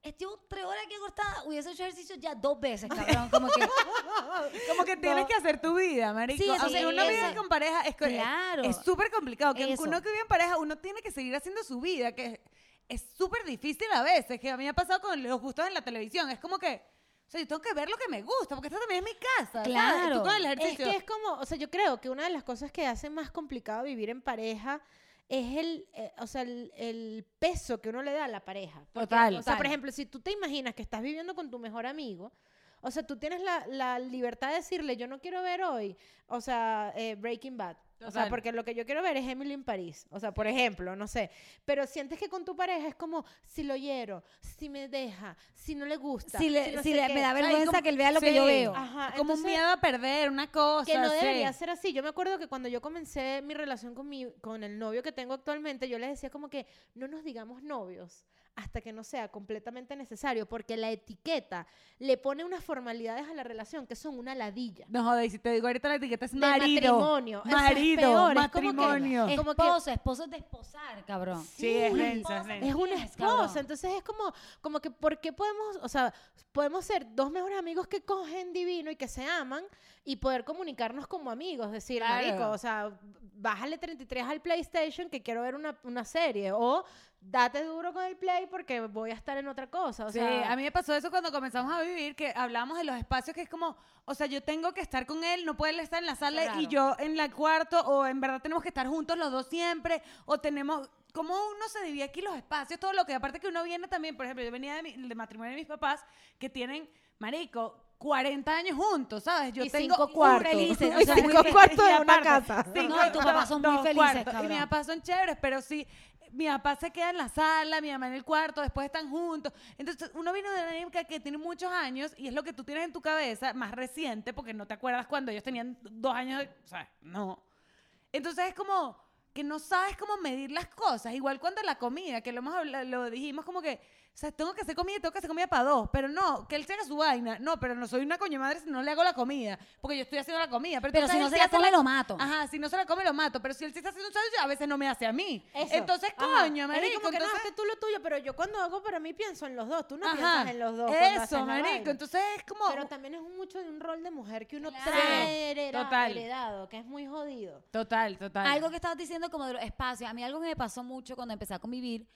estuvo tres horas aquí acostada, hubiese hecho ejercicio ya dos veces, cabrón, como que, Como que tienes No. que hacer tu vida, marico. Sí, Aunque sí, uno vive con pareja, es, Claro. es súper complicado. Que Eso. uno que vive en pareja, uno tiene que seguir haciendo su vida, que es súper difícil a veces, que a mí me ha pasado con los gustos en la televisión. Es como que, o sea, yo tengo que ver lo que me gusta, porque esta también es mi casa. ¿sabes? Claro. Tú con el Es que es como, o sea, yo creo que una de las cosas que hace más complicado vivir en pareja es el, eh, o sea, el, el peso que uno le da a la pareja. Porque, Total. O sea, por ejemplo, si tú te imaginas que estás viviendo con tu mejor amigo, o sea, tú tienes la, la libertad de decirle, yo no quiero ver hoy, o sea, eh, Breaking Bad. O sea, Total. porque lo que yo quiero ver es Emily en París. O sea, por ejemplo, no sé. Pero sientes que con tu pareja es como, si lo hiero, si me deja, si no le gusta. si, le, no si le- me da vergüenza como- que él vea lo que sí. yo veo. Ajá, como un entonces- miedo a perder una cosa. que no sí. debería ser así. Yo me acuerdo que cuando yo comencé mi relación con, mi, con el novio que tengo actualmente, yo les decía como que no nos digamos novios hasta que no sea completamente necesario, porque la etiqueta le pone unas formalidades a la relación que son una ladilla. No joder, y si te digo ahorita la etiqueta es De marido. matrimonio. Eso es Marido, peor, es que- matrimonio. es como que- Esposo, esposo es de esposar, cabrón. Sí, es Sí. denso, es. Es una esposa, entonces es como, como que, ¿por qué podemos, o sea, podemos ser dos mejores amigos que cogen divino y que se aman y poder comunicarnos como amigos? Decir, Claro. marico, o sea, bájale 33 al PlayStation que quiero ver una, una serie, o date duro con el Play porque voy a estar en otra cosa, o Sí, sea... a mí me pasó eso cuando comenzamos a vivir, que hablamos de los espacios que es como, o sea, yo tengo que estar con él, no puede él estar en la sala y Claro. yo en el cuarto, o en verdad tenemos que estar juntos los dos siempre, o tenemos, como uno se divide aquí los espacios, todo lo que, aparte que uno viene también, por ejemplo, yo venía de, mi- de matrimonio de mis papás, que tienen, marico, 40 años juntos, ¿sabes? Yo Y tengo cinco cuartos. felices, Y cinco muy fe- cuartos y de una casa. cinco- No, y tus papás son muy felices. Y mis papás son chéveres, pero sí, mi papá se queda en la sala, mi mamá en el cuarto, después están juntos. Entonces, uno vino de una dinámica que tiene muchos años y es lo que tú tienes en tu cabeza, más reciente, porque no te acuerdas cuando ellos tenían dos años, de- o sea, no. Entonces es como que no sabes cómo medir las cosas. Igual cuando la comida, que lo, hemos habla- lo dijimos como que, o sea, tengo que hacer comida, tengo que hacer comida para dos, pero no, que él se haga su vaina. No, pero no soy una coño madre si no le hago la comida, porque yo estoy haciendo la comida. Pero, Pero entonces si no se la come, lo mato. Ajá, si no se la come, lo mato. Pero si él sí está haciendo un sándwich, a veces no me hace a mí. Eso. Entonces, Ajá. coño, Es marico. como que no, entonces- hazte tú lo tuyo, pero yo cuando hago para mí pienso en los dos, tú no Ajá, piensas en los dos. Eso, marico. Entonces es como... Pero también es mucho de un rol de mujer que uno Claro. trae Total. heredado, que es muy jodido. Total, total. Algo que estabas diciendo como de los espacios. A mí algo que me pasó mucho cuando empecé a convivir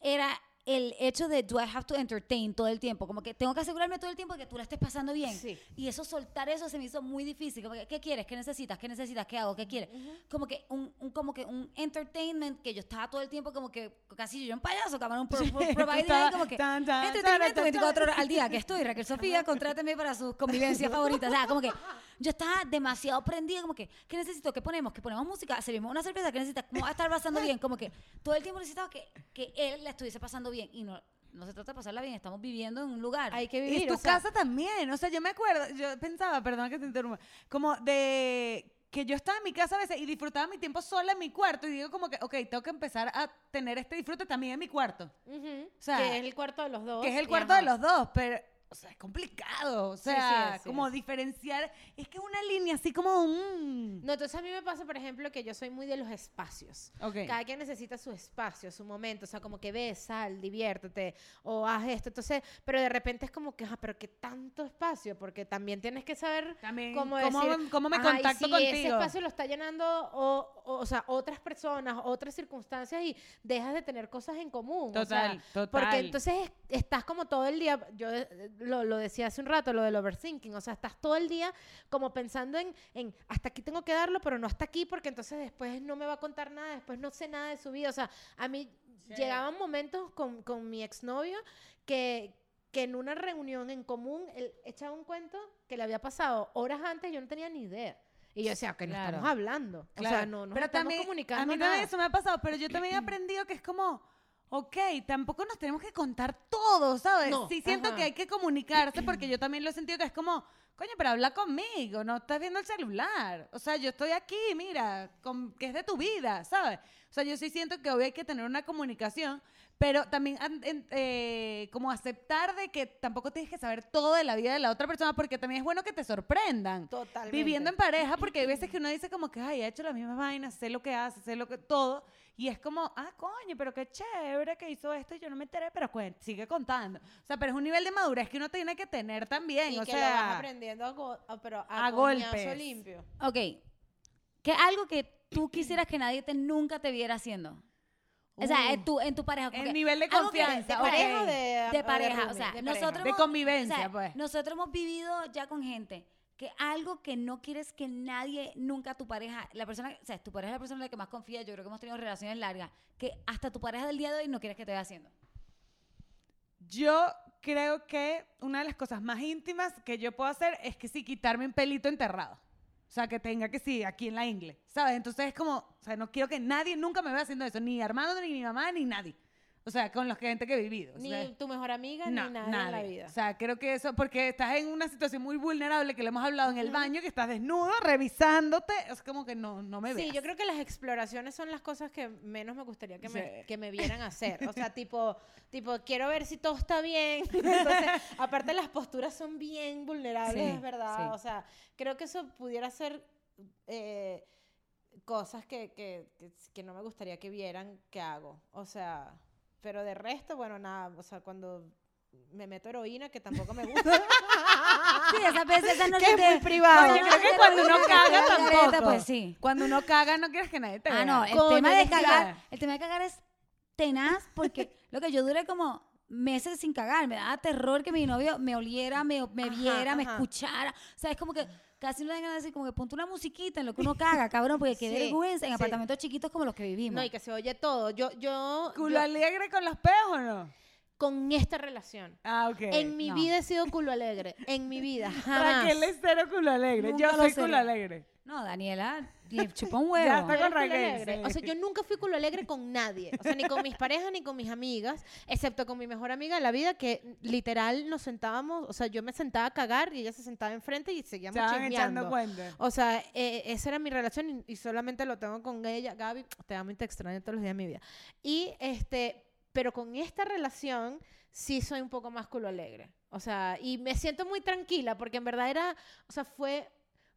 era el hecho de do I have to entertain todo el tiempo. Como que tengo que asegurarme todo el tiempo que tú la estés pasando bien. Sí. Y eso, soltar eso se me hizo muy difícil. Como que, ¿qué quieres? ¿Qué necesitas? ¿Qué necesitas? ¿Qué hago? ¿Qué quieres? Como que un, un- como que un entertainment que yo estaba todo el tiempo como que casi yo un payaso, cabrón, un pro, pro- provider, como que tan, tan, entretenimiento tan, 24 horas al día. Que estoy, Raquel Sofía, contráteme para sus convivencias favoritas. O sea, como que yo estaba demasiado prendida, como que, ¿qué necesito? ¿Qué ponemos? ¿Qué ponemos música? ¿Servimos una cerveza? ¿Qué necesitas? ¿Cómo va a estar pasando bien? Como que todo el tiempo necesitaba que, que él la estuviese pasando bien. Y no, no se trata de pasarla bien, estamos viviendo en un lugar. Hay que Y vivir. tu o sea, casa también. O sea, yo me acuerdo, yo pensaba, perdón que te interrumpa, como de que yo estaba en mi casa a veces y disfrutaba mi tiempo sola en mi cuarto y digo como que, ok, tengo que empezar a tener este disfrute también en mi cuarto. o sea, que es el cuarto de los dos. que es el y cuarto ajá. de los dos, pero, o sea, es complicado. O Sí, sea, sí, sí, como es. diferenciar, es que es una línea así como un... No, entonces a mí me pasa, por ejemplo, que yo soy muy de los espacios. Ok. Cada quien necesita su espacio, su momento, o sea, como que ves, sal, diviértete, o haz esto. Entonces, pero de repente es como que, ah, pero qué tanto espacio, porque también tienes que saber También, cómo ¿cómo decir, me- cómo me contacto si contigo? ese espacio lo está llenando, o, o, o sea, otras personas, otras circunstancias, y dejas de tener cosas en común. o sea, Total, total. Porque entonces es- estás como todo el día, yo lo, lo decía hace un rato, lo del overthinking, o sea, estás todo el día como pensando en, en hasta aquí tengo que darlo, pero no hasta aquí, porque entonces después no me va a contar nada, después no sé nada de su vida. O sea, a mí llegaban momentos con, con mi exnovio que, que en una reunión en común él echaba un cuento que le había pasado horas antes y yo no tenía ni idea. Y yo decía, que no Claro. estamos hablando. O sea, Claro. no nos pero estamos también, comunicando A mí nada. también eso me ha pasado, pero yo también he aprendido que es como, ok, tampoco nos tenemos que contar todo, ¿sabes? No, Sí siento ajá. que hay que comunicarse porque yo también lo he sentido que es como, coño, pero habla conmigo, no estás viendo el celular. O sea, yo estoy aquí, mira, con, que es de tu vida, ¿sabes? O sea, yo sí siento que hoy hay que tener una comunicación, pero también eh, como aceptar de que tampoco tienes que saber todo de la vida de la otra persona, porque también es bueno que te sorprendan. Totalmente. Viviendo en pareja, porque hay veces que uno dice como que, ay, ha hecho las mismas vainas, sé lo que hace, sé lo que todo, y es como, ah, coño, pero qué chévere que hizo esto y yo no me enteré, pero cuen- sigue contando. O sea, pero es un nivel de madurez que uno tiene que tener también, Y o que lo sea, vas aprendiendo a, go- a- pero a, a coñazo golpes. limpio. Ok. ¿Qué algo que tú quisieras que nadie te nunca te viera haciendo? O sea, Uh. en tu, en tu pareja. como el que nivel de algo que- confianza, ¿De ok. pareja o de, de o pareja, o roomie? sea, De nosotros pareja. De hemos- convivencia, o sea, pues. Nosotros hemos vivido ya con gente que algo que no quieres que nadie, nunca tu pareja, la persona, o sea, tu pareja es la persona en la que más confía, yo creo que hemos tenido relaciones largas, que hasta tu pareja del día de hoy no quieres que te vea haciendo. Yo creo que una de las cosas más íntimas que yo puedo hacer es que sí, quitarme un pelito enterrado. O sea, que tenga que sí, aquí en la ingle, ¿sabes? Entonces es como, o sea, no quiero que nadie nunca me vea haciendo eso, ni Armando, ni mi mamá, ni nadie. O sea, con los gente que he vivido. Ni tu mejor amiga, no, ni nadie, en la vida. O sea, creo que eso, porque estás en una situación muy vulnerable que le hemos hablado en el baño, que estás desnudo, revisándote, es como que no, no me veas. Sí, yo creo que las exploraciones son las cosas que menos me gustaría que, me, que me vieran hacer. O sea, tipo, tipo, quiero ver si todo está bien. Entonces, aparte las posturas son bien vulnerables, Sí, es verdad. sí. O sea, creo que eso pudiera ser eh, cosas que, que, que, que no me gustaría que vieran que hago. O sea, pero de resto, bueno, nada. O sea, cuando me meto heroína, que tampoco me gusta. Sí, esas veces esas no que es te- muy privado. Yo creo que cuando uno caga Careta, tampoco. Pues sí. Cuando uno caga, no quieres que nadie te vea. Ah, no, el tema de cagar, el tema de cagar es tenaz porque lo que yo duré como meses sin cagar, me daba terror que mi novio me oliera, me, me Ajá, viera, me ajá. escuchara. O sea, es como que casi no le ganas de decir como que ponte una musiquita en lo que uno caga, cabrón, porque qué Sí, vergüenza en sí. apartamentos chiquitos como los que vivimos. No, y que se oye todo. Yo, yo, ¿Culo yo- alegre con los peos o no? con esta relación. Ah, ok. En mi no. vida he sido culo alegre. En mi vida. Jamás. Raquel es cero culo alegre. Nunca yo soy culo alegre. No, Daniela, le chupa un Ya huevo. está Tú con Raquel, sí. O sea, yo nunca fui culo alegre con nadie. O sea, ni con mis parejas ni con mis amigas, excepto con mi mejor amiga de la vida, que literal nos sentábamos, o sea, yo me sentaba a cagar y ella se sentaba enfrente y seguíamos chismeando. cuenta. O sea, eh, esa era mi relación y, y solamente lo tengo con ella. Gaby, te amo y te extraño todos los días de mi vida. Y este, pero con esta relación sí soy un poco más culo alegre. O sea, y me siento muy tranquila porque en verdad era, o sea, fue,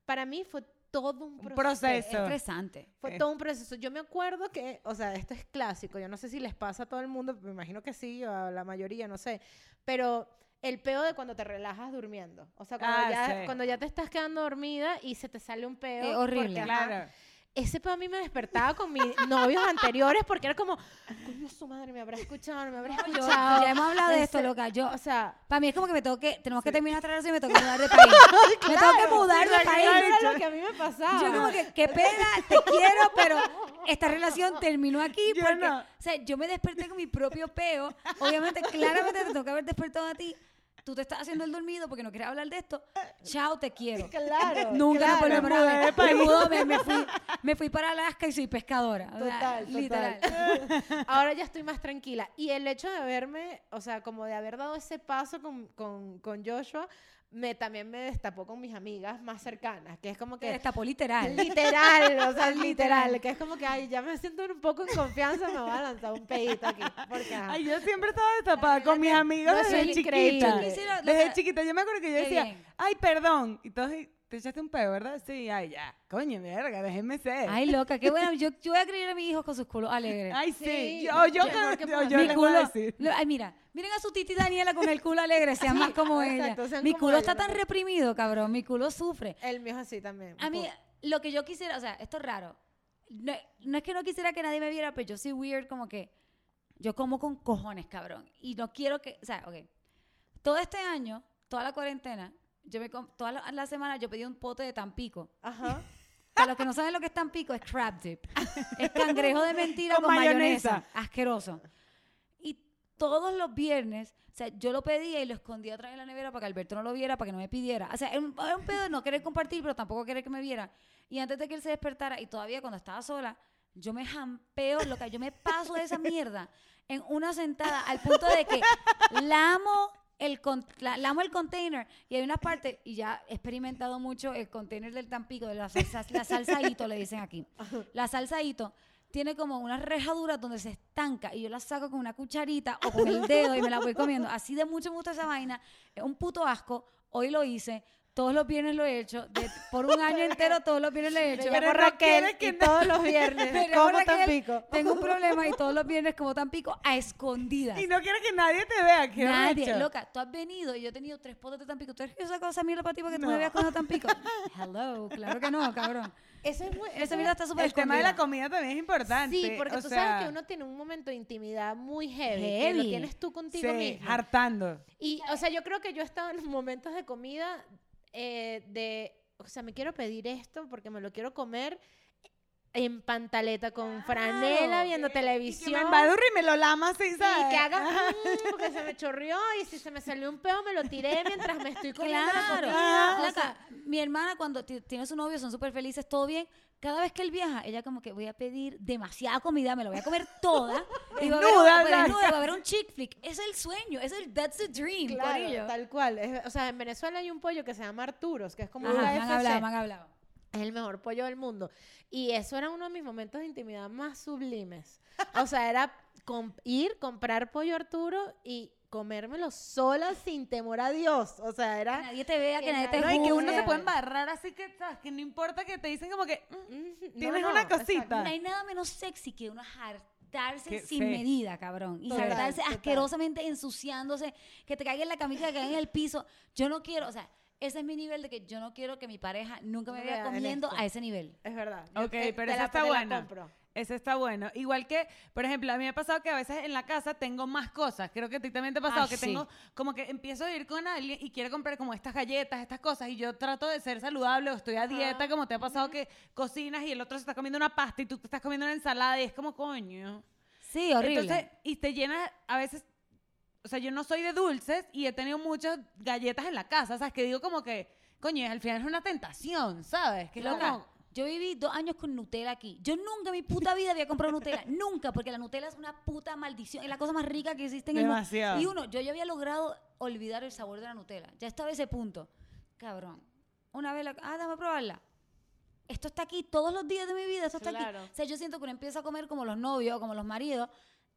para mí fue todo un Un proceso. proceso. Estresante. Fue Eh. todo un proceso. Yo me acuerdo que, o sea, esto es clásico. Yo no sé si les pasa a todo el mundo, me imagino que sí, o a la mayoría, no sé. Pero el peo de cuando te relajas durmiendo. O sea, cuando, Ah, ya, sí. cuando ya te estás quedando dormida y se te sale un peo. Eh, horrible. porque, ajá, Claro. Ese peo a mí me despertaba con mis novios anteriores porque era como, coño, su madre, me habrá escuchado, no me habrá Yo- escuchado. ya hemos hablado de esto, Ese- loca. Yo, O sea, para mí es como que me tengo que, tenemos que terminar relación y me tengo que mudar de país. Me tengo que mudar de país. claro. era lo que a mí me pasaba. Yo como que, qué pena, te quiero, pero esta relación terminó aquí Yo porque, no. o sea, yo me desperté con mi propio peo. Obviamente, claramente te tengo que haber despertado a ti. Tú te estás haciendo el dormido porque no quieres hablar de esto. Chao, te quiero. Claro. Nunca claro. Me. Me, mudó, me, me fui, me fui para Alaska y soy pescadora. O sea, Total, literal. Ahora ya estoy más tranquila. Y el hecho de haberme, o sea, como de haber dado ese paso con, con, con Joshua, me, también me destapó con mis amigas más cercanas, que es como Te que... destapó literal. Literal, o sea, Literal. que es como que, ay, ya me siento un poco en confianza, me voy a lanzar un pedito aquí. Porque. Ay, yo siempre estaba destapada con mis amigos no, eso desde es chiquita. Desde chiquita. Yo me acuerdo que yo qué decía, bien. ay, perdón. Y todos, te echaste un pedo, ¿verdad? Sí, ay, ya. Coño, verga, déjenme ser. Ay, loca, qué bueno. Yo, yo voy a creer a mis hijos con sus culos alegres. Ay, sí. Sí, Yo, yo, mi les voy a culo. decir. lo- Ay, mira, miren a su titi Daniela con el culo alegre, sean más como exacto, ella. Mi como culo ella, está no tan reprimido, cabrón. Mi culo sufre. El mío es así también. A mí, lo que yo quisiera, o sea, esto es raro. No, no es que no quisiera que nadie me viera, pero yo soy weird como que yo como con cojones, cabrón. Y no quiero que, o sea, ok. Todo este año, toda la cuarentena, yo me com- toda la, la semana yo pedí un pote de Tampico. Ajá. Para los que no saben lo que es Tampico, es crab dip. Es cangrejo de mentira Con con, mayonesa. mayonesa. Asqueroso. Y todos los viernes, o sea, yo lo pedía y lo escondía atrás de la nevera para que Alberto no lo viera, para que no me pidiera. O sea, era un, era un pedo de no querer compartir, pero tampoco querer que me viera. Y antes de que él se despertara, y todavía cuando estaba sola, yo me jampeo, loca, yo me paso de esa mierda en una sentada al punto de que la amo el con- la- lamo el container y hay una parte, y ya he experimentado mucho el container del Tampico, de la salsa, la salsaito, le dicen aquí. La salsaito tiene como unas rejaduras donde se estanca y yo la saco con una cucharita o con el dedo y me la voy comiendo. Así de mucho me gusta esa vaina. Es un puto asco. Hoy lo hice. Todos los viernes lo he hecho. de- por un año entero todos los viernes lo he hecho. Pero Raquel y que no- todos los viernes como Raquel, Tampico. Tengo un problema y todos los viernes como Tampico a escondidas. Y no quiero que nadie te vea. Qué Nadie, loca, tú has venido y yo he tenido tres potes de Tampico. ¿Tú eres que yo saco esa mierda para ti para que tú No. me veas con Tampico? Hello, claro que no, cabrón. Eso es muy... Esa eso mierda es- está súper El tema de la comida también es importante. Sí, porque o tú sea, sabes que uno tiene un momento de intimidad muy heavy, que lo Heavy. tienes tú contigo sí, mismo. hartando. Y, o sea, yo creo que yo he estado en momentos de comida eh, de, o sea, me quiero pedir esto porque me lo quiero comer en pantaleta con franela viendo Y que televisión. me embadurre y me lo lama así, Y ¿sabes? que haga mm, porque se me chorreó y si se me salió un peo me lo tiré mientras me estoy comiendo la Claro. comida. o sea, mi hermana cuando ti- tiene su novio son súper felices, todo bien. Cada vez que él viaja, ella como que voy a pedir demasiada comida, me la voy a comer toda. y va a haber, ¿sabes? desnuda, va a haber un chick flick. Es el sueño, es el that's the dream, claro, tal cual. Es- o sea, en Venezuela hay un pollo que se llama Arturos, que es como Ajá, un me han KFC. hablado, me han hablado. Es el mejor pollo del mundo. Y eso era uno de mis momentos de intimidad más sublimes. O sea, era ir, comprar pollo Arturo y comérmelo sola sin temor a Dios. O sea, Que era... nadie te vea, que que nadie te No, y que uno se juzgue. puede embarrar así que, ¿sabes? Que no importa que te dicen como que... mm, Tienes no, una cosita. No hay nada menos sexy que uno hartarse Que- sin sí. medida, cabrón. Y Total, hartarse total. asquerosamente ensuciándose, que te caiga en la camisa, que te caiga en el piso. Yo no quiero, o sea, ese es mi nivel de que yo no quiero que mi pareja nunca me vea vea en comiendo a ese nivel. Es verdad. Ok, pero la- está compro. Ese está bueno. Igual que, por ejemplo, a mí me ha pasado que a veces en la casa tengo más cosas. Creo que a ti también te ha pasado Ay, que sí. tengo como que empiezo a ir con alguien y quiere comprar como estas galletas, estas cosas y yo trato de ser saludable o estoy a dieta, como te ha pasado que cocinas y el otro se está comiendo una pasta y tú te estás comiendo una ensalada y es como coño. Sí, horrible. Entonces, y te llenas a veces, o sea, yo no soy de dulces y he tenido muchas galletas en la casa, ¿sabes? Que digo como que, coño, al final es una tentación, ¿sabes? Que es Loca, como- yo viví dos años con Nutella aquí. Yo nunca en mi puta vida había comprado Nutella. nunca, porque la Nutella es una puta maldición. Es la cosa más rica que existe en el mundo. Demasiado. Y uno, yo ya había logrado olvidar el sabor de la Nutella. Ya estaba a ese punto. Cabrón. Una vez la... Ah, dame a probarla. Esto está aquí todos los días de mi vida. Esto está Claro. aquí. O sea, yo siento que uno empieza a comer como los novios como los maridos.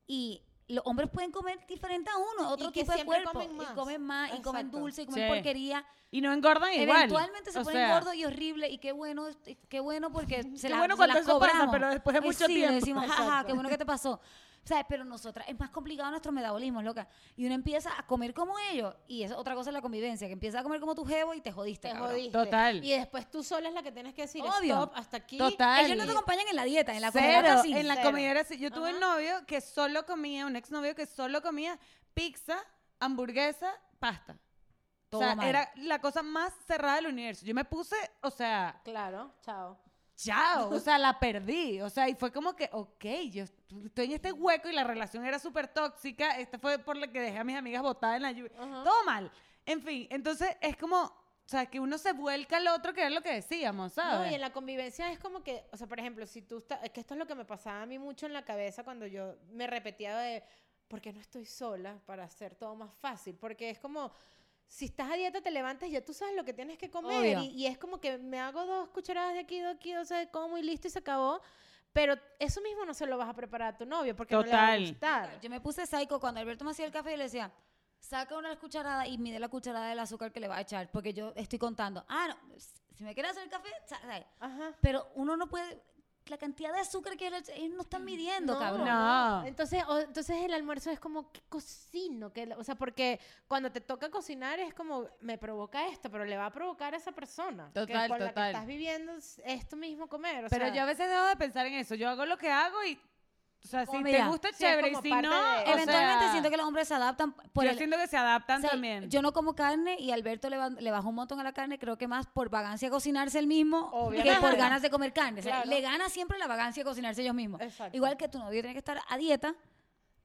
Y los hombres pueden comer diferente a uno. Otro que tipo de cuerpo. comen más. Y comen más. Y comen dulce. Y comen Sí. porquería. Y no engordan igual. Eventualmente se O pone sea, gordo y horrible y qué bueno, qué bueno porque se Qué la, bueno se cuando la eso pasa, pero después de Eh, mucho sí, tiempo. decimos, jaja, qué bueno que te pasó. O sea, pero nosotras, es más complicado nuestro metabolismo, loca. Y uno empieza a comer como ellos. Y eso otra cosa es la convivencia, que empieza a comer como tu jevo y te jodiste, Te cabrón. jodiste. Total. Y después tú sola es la que tienes que decir, Obvio. stop, hasta aquí. Total. Ellos no te acompañan en la dieta, en la comida Cero, sí. en la cero. comida era así. Yo tuve un novio que solo comía, un exnovio que solo comía pizza, hamburguesa, pasta. Todo o sea, mal. era la cosa más cerrada del universo. Yo me puse, o sea, Claro, chao. Chao, o sea, la perdí. O sea, y fue como que, ok, yo estoy en este hueco y la relación era súper tóxica. Esta fue por la que dejé a mis amigas botadas en la lluvia. Ajá. Todo mal. En fin, entonces es como, o sea, que uno se vuelca al otro, que era lo que decíamos, No, ¿sabes? y en la convivencia es como que, o sea, por ejemplo, si tú estás, es que esto es lo que me pasaba a mí mucho en la cabeza cuando yo me repetía de, ¿por qué no estoy sola para hacer todo más fácil? Porque es como, si estás a dieta, te levantas y ya tú sabes lo que tienes que comer. Y, y es como que me hago dos cucharadas de aquí, de aquí, o sea, de como y listo y se acabó. Pero eso mismo no se lo vas a preparar a tu novio porque no le va a Total. gustar. Yo me puse psycho cuando Alberto me hacía el café y le decía, saca una cucharada y mide la cucharada del azúcar que le va a echar, porque yo estoy contando. Ah, no, si me quieres hacer el café. Ajá. Pero uno no puede, la cantidad de azúcar que ellos ellos no están midiendo, cabrón. No. Entonces, o- entonces el almuerzo es como, ¿qué cocino? ¿Qué le- o sea, porque cuando te toca cocinar es como, me provoca esto, pero le va a provocar a esa persona. que Total, con la que total. estás viviendo es esto mismo comer. o Pero sea, yo a veces dejo de pensar en eso. Yo hago lo que hago y, o sea, si te gusta, sí, es chévere. Y como si parte no, de- o Eventualmente sea, siento que los hombres se adaptan por yo el... siento que se adaptan o sea, también. Yo no como carne y Alberto le, ba- le bajó un montón a la carne, creo que más por vagancia de cocinarse él mismo que Obviamente. por ganas de comer carne. O sea, Claro. le gana siempre la vagancia de cocinarse ellos mismos. Exacto. Igual que tu novio tiene que estar a dieta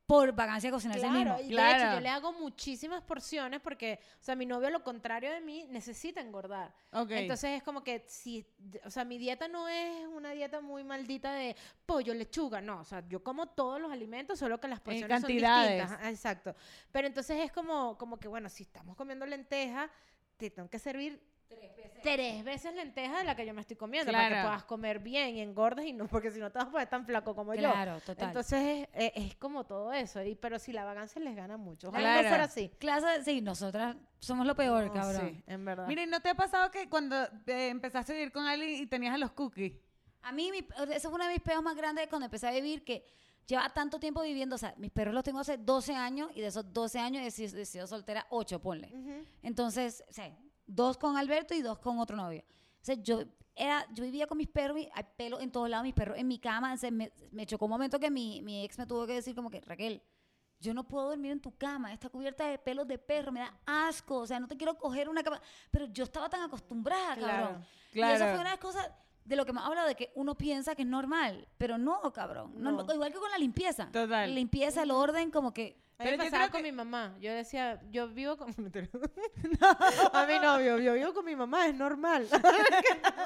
por vacancia cocinarse el mismo. Claro, y de Claro. hecho yo le hago muchísimas porciones porque, o sea, mi novio, a lo contrario de mí, necesita engordar. Ok. Entonces es como que si, o sea, mi dieta no es una dieta muy maldita de pollo, lechuga, no, o sea, yo como todos los alimentos, solo que las porciones son cantidades. distintas. Ajá, Exacto. Pero entonces es como, como que, bueno, si estamos comiendo lenteja, te tengo que servir tres veces lenteja de la que yo me estoy comiendo para que puedas comer bien y engordes y no, porque si no te vas a poner tan flaco como yo. Claro, total. Entonces es, es como todo eso, y, pero si la vagancia les gana mucho. Ojalá Claro. no fuera así. Clase, sí, nosotras somos lo peor, No, cabrón. sí, en verdad. Miren, ¿no te ha pasado que cuando eh, empezaste a vivir con alguien y tenías a los cookies? A mí, mi, ese fue uno de mis peos más grandes cuando empecé a vivir, que lleva tanto tiempo viviendo, o sea, mis perros los tengo hace 12 años y de esos 12 años he sido, he sido soltera 8, ponle. Entonces, o sea, dos con Alberto y dos con otro novio. O sea, yo, era, yo vivía con mis perros, hay pelo en todos lados, mis perros en mi cama. O sea, me, me chocó un momento que mi, mi ex me tuvo que decir como que, Raquel, yo no puedo dormir en tu cama, está cubierta de pelos de perro, me da asco, o sea, no te quiero coger una cama. Pero yo estaba tan acostumbrada, Claro, cabrón. Y esa claro. fue una de las cosas de lo que me habla de que uno piensa que es normal, pero no, cabrón. No, No. igual que con la limpieza. Total. La limpieza, el orden, como que... Pero me yo creo con que- mi mamá. Yo decía, yo vivo con... Mentira. a mi novio, yo vivo con mi mamá, es normal.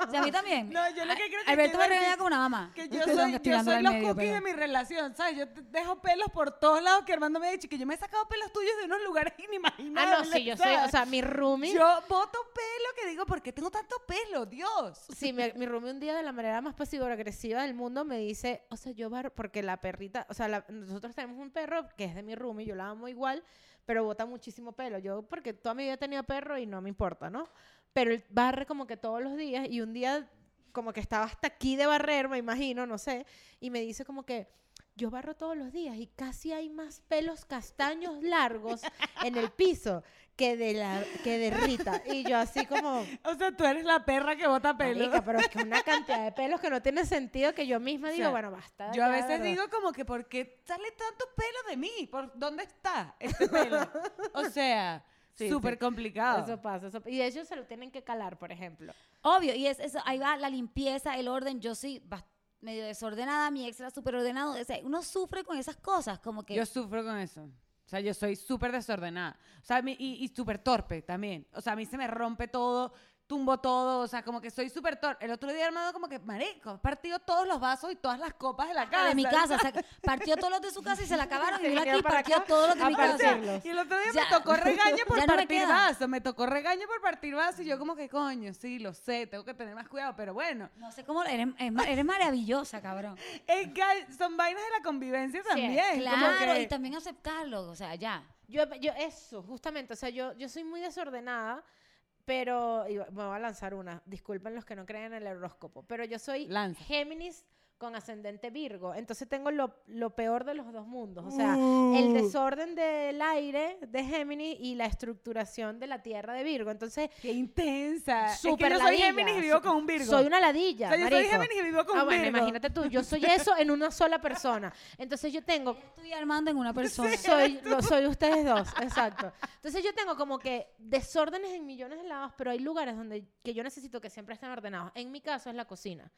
O sea, a mí también. No, yo lo que creo que Alberto me regaña como una mamá. Que yo soy, yo los medio, cookies de mi relación, ¿sabes? Yo te dejo pelos por todos lados que Armando me ha dicho que yo me he sacado pelos tuyos de unos lugares ah, inimaginables. no, sí, yo soy, o sea, mi roomie... Yo boto pelo que digo, ¿por qué tengo tanto pelo? Dios. Sí, mi, mi roomie un día de la manera más pasivo-agresiva del mundo me dice, o sea, yo barro, porque la perrita, o sea, la- nosotros tenemos un perro que es de mi roomie, yo la amo igual, pero bota muchísimo pelo. Yo, porque toda mi vida he tenido perro y no me importa, ¿no? Pero él barre como que todos los días y un día como que estaba hasta aquí de barrer, me imagino, no sé, y me dice como que yo barro todos los días y casi hay más pelos castaños largos en el piso que de la que de Rita y yo así como O sea, tú eres la perra que bota pelo. Marica, pero es que una cantidad de pelos que no tiene sentido que yo misma O digo, sea, bueno, basta. Yo a veces digo como que, ¿por qué sale tanto pelo de mí? ¿Por dónde está este pelo? O sea, súper sí. complicado. Eso pasa, eso- y ellos se lo tienen que calar, por ejemplo. Obvio, y es eso, ahí va la limpieza, el orden. Yo sí, bas- medio desordenada, mi ex era súper ordenado. O sea, uno sufre con esas cosas, como que... Yo sufro con eso. O sea, yo soy súper desordenada. O sea, y súper torpe también. O sea, a mí se me rompe todo, tumbo todo. O sea, como que soy súper torpe. El otro día, hermano, como que, marico, partió todos los vasos y todas las copas de la casa. de mi casa, o sea, partió todos los de su casa y se la acabaron y vinieron aquí para partió todos los de mi casa. Y el otro día Ya- me tocó regaño por ya no me partir queda. vaso. Me tocó regaño por partir vaso. Y yo como que, coño, sí, lo sé, tengo que tener más cuidado. Pero bueno, No sé cómo, eres, eres maravillosa, cabrón. es que son vainas de la convivencia también. como Claro, que- y también aceptarlo, o sea, ya. Yo, yo, eso, justamente, o sea, yo, yo soy muy desordenada, pero, y me voy a lanzar una, disculpen los que no creen en el horóscopo, pero yo soy Lanza. Géminis con ascendente Virgo, entonces tengo lo, lo peor de los dos mundos, o sea, Uh. el desorden del aire de Géminis y la estructuración de la tierra de Virgo, entonces Qué intensa. Es que yo soy. Géminis y vivo con un Virgo. Soy una ladilla. O sea, yo soy. Géminis y vivo con ah, un bueno, Virgo. imagínate tú, yo soy eso en una sola persona. Entonces yo tengo Estoy armando en una persona. soy, lo soy ustedes dos, exacto. Entonces yo tengo como que desórdenes en millones de lados, pero hay lugares donde que yo necesito que siempre estén ordenados. En mi caso es la cocina.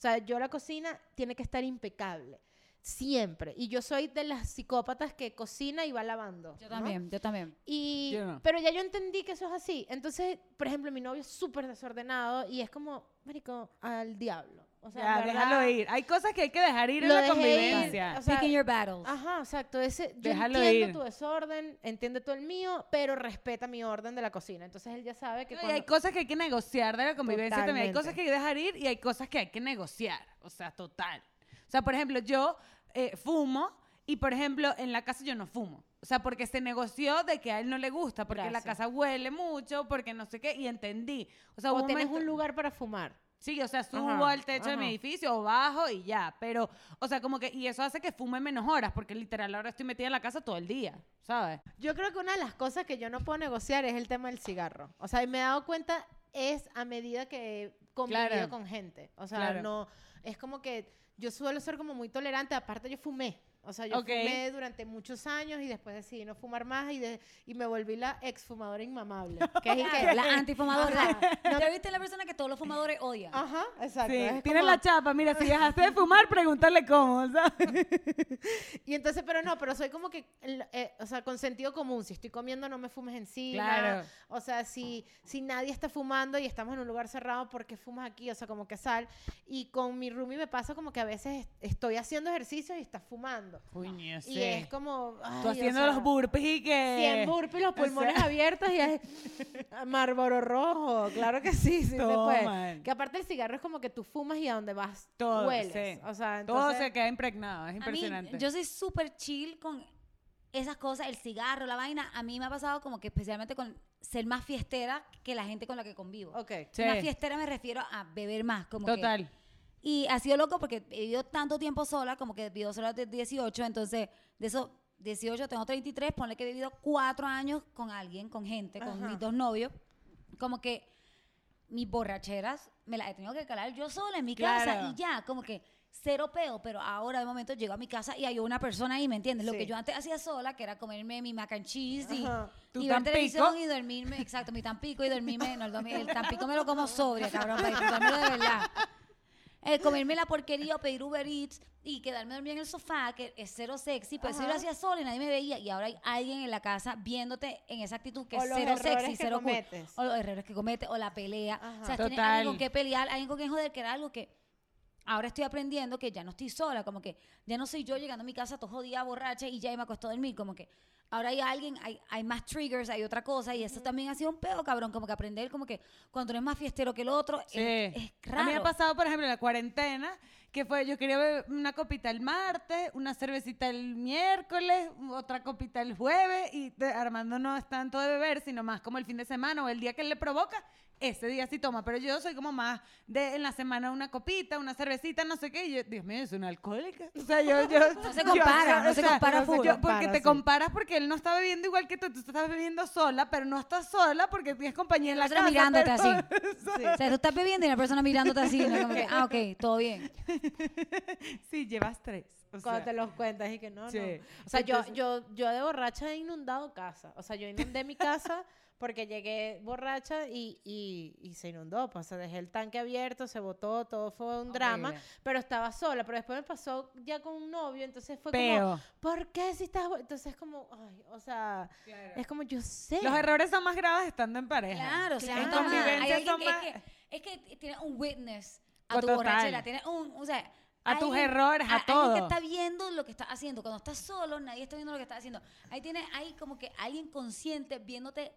O sea, yo la cocina tiene que estar impecable. Siempre. Y yo soy de las psicópatas que cocina y va lavando. Yo ¿no? también, yo también. Y, Yo no. Pero ya yo entendí que eso es así. Entonces, por ejemplo, mi novio es súper desordenado y es como, marico, al diablo. O sea, Ya, déjalo ir. Hay cosas que hay que dejar ir en la dejé ir, convivencia. o sea, Picking your battles. Ajá, exacto. Ese, yo Déjalo entiendo ir. tu desorden, entiende tú el mío, pero respeta mi orden de la cocina. Entonces él ya sabe que No, y cuando... hay cosas que hay que negociar de la convivencia también. Hay Totalmente. cosas que hay que dejar ir y hay cosas que hay que negociar. O sea, total. O sea, por ejemplo, yo eh, fumo y, por ejemplo, en la casa yo no fumo. O sea, porque se negoció de que a él no le gusta, porque la Gracias. casa huele mucho, porque no sé qué, y entendí. O sea, o un tienes momento- un lugar para fumar. Sí, o sea, subo Ajá, al techo de mi edificio o bajo y ya. Pero, o sea, como que, y eso hace que fume menos horas, porque literal ahora estoy metida en la casa todo el día, ¿sabes? Yo creo que una de las cosas que yo no puedo negociar es el tema del cigarro. O sea, y me he dado cuenta es a medida que he convivido Claro. con gente. O sea, Claro. no... Es como que yo suelo ser como muy tolerante. Aparte, yo fumé. O sea, yo fumé durante muchos años y después decidí no fumar más y, de- y me volví la exfumadora inmamable. Que es y que- La antifumadora. Ajá. ¿Te viste la persona que todos los fumadores odian? Ajá, exacto. Sí, es tienes como- la chapa. Mira, si dejaste de fumar, pregúntale cómo, ¿sabes? Y entonces, pero no, pero soy como que, eh, o sea, con sentido común. Si estoy comiendo, no me fumes encima. Claro. O sea, si, si nadie está fumando y estamos en un lugar cerrado, ¿por qué fumas aquí? O sea, como que sal. Y con mi roomie me pasa como que a veces est- estoy haciendo ejercicio y está fumando. Coño, Y es como... ay, Tú o haciendo sea, los burpees y que... 100 burpees, los o sea- pulmones abiertos y es Marlboro rojo. Claro que sí, sí se puede. Toman. Que aparte el cigarro es como que tú fumas y a donde vas Todo, hueles. sí. O sea, Todo se queda impregnado, es A mí, impresionante. yo soy súper chill con esas cosas, el cigarro, la vaina. A mí me ha pasado como que especialmente con ser más fiestera que la gente con la que convivo. Ok. Sí. Más fiestera me refiero a beber más. Como que- Total. Y ha sido loco porque he vivido tanto tiempo sola, como que he vivido sola desde 18, entonces de esos 18 tengo 33, ponle que he vivido cuatro años con alguien, con gente, con Ajá. mis dos novios, como que mis borracheras me las he tenido que calar yo sola en mi casa y ya, como que cero peo, pero ahora de momento llego a mi casa y hay una persona ahí, ¿me entiendes? Lo que yo antes hacía sola, que era comerme mi mac and cheese y, ver televisión y dormirme, exacto, mi tampico y dormirme, no, el, tampico me lo como sobria, cabrón, para disfrutármelo de verdad. Eh, comerme la porquería o pedir Uber Eats y quedarme dormida en el sofá, que es cero sexy, pues eso yo lo Ajá. hacía sola y nadie me veía. Y ahora hay alguien en la casa viéndote en esa actitud que O es los cero errores sexy, que cero cool. cometes. O los errores que comete, o la pelea. Ajá. O sea, tienes alguien con qué pelear, alguien con quien joder, que era algo que ahora estoy aprendiendo que ya no estoy sola, como que ya no soy yo llegando a mi casa todo jodida, borracha y ya me acostó a dormir, como que ahora hay alguien, hay, hay más triggers, hay otra cosa y eso también ha sido un pedo, cabrón, como que aprender como que cuando eres más fiestero que el otro, Sí. es, es raro. A mí me ha pasado, por ejemplo, en la cuarentena, que fue, yo quería beber una copita el martes, una cervecita el miércoles, otra copita el jueves, y Armando no es tanto de beber, sino más como el fin de semana o el día que él le provoca, ese día sí toma, pero yo soy como más de en la semana una copita, una cervecita, no sé qué, y yo, Dios mío, es una alcohólica. O sea, yo, yo No se compara, no se compara full. yo- porque te sí. comparas porque él no está bebiendo igual que tú, tú estás bebiendo sola, pero no estás sola porque tienes compañía en la Otra casa. mirándote pero- así. O sea, tú estás bebiendo y la persona mirándote así, ¿no? Como que, ah, ok, todo bien. Sí, llevas tres. o Cuando sea. te los cuentas y que no, Sí. no. O sea, yo, yo, yo de borracha he inundado casa. O sea, yo inundé mi casa porque llegué borracha y, y, y se inundó. Pues, o sea, dejé el tanque abierto, se botó, todo fue un drama. Horrible. Pero estaba sola. Pero después me pasó ya con un novio, entonces fue Peo. como, ¿por qué si estás...? bo-?" Entonces es como, ay, o sea, es como yo sé. Los errores son más graves estando en pareja. Claro, o sea, Claro. En convivencia alguien son que- más- es, que, es que tienes un witness a Pues tu total. borrachera, tienes un, o sea, A tus alguien- errores, a Alguien todo. que está viendo lo que estás haciendo. Cuando estás solo, nadie está viendo lo que estás haciendo. Ahí tienes, ahí como que alguien consciente viéndote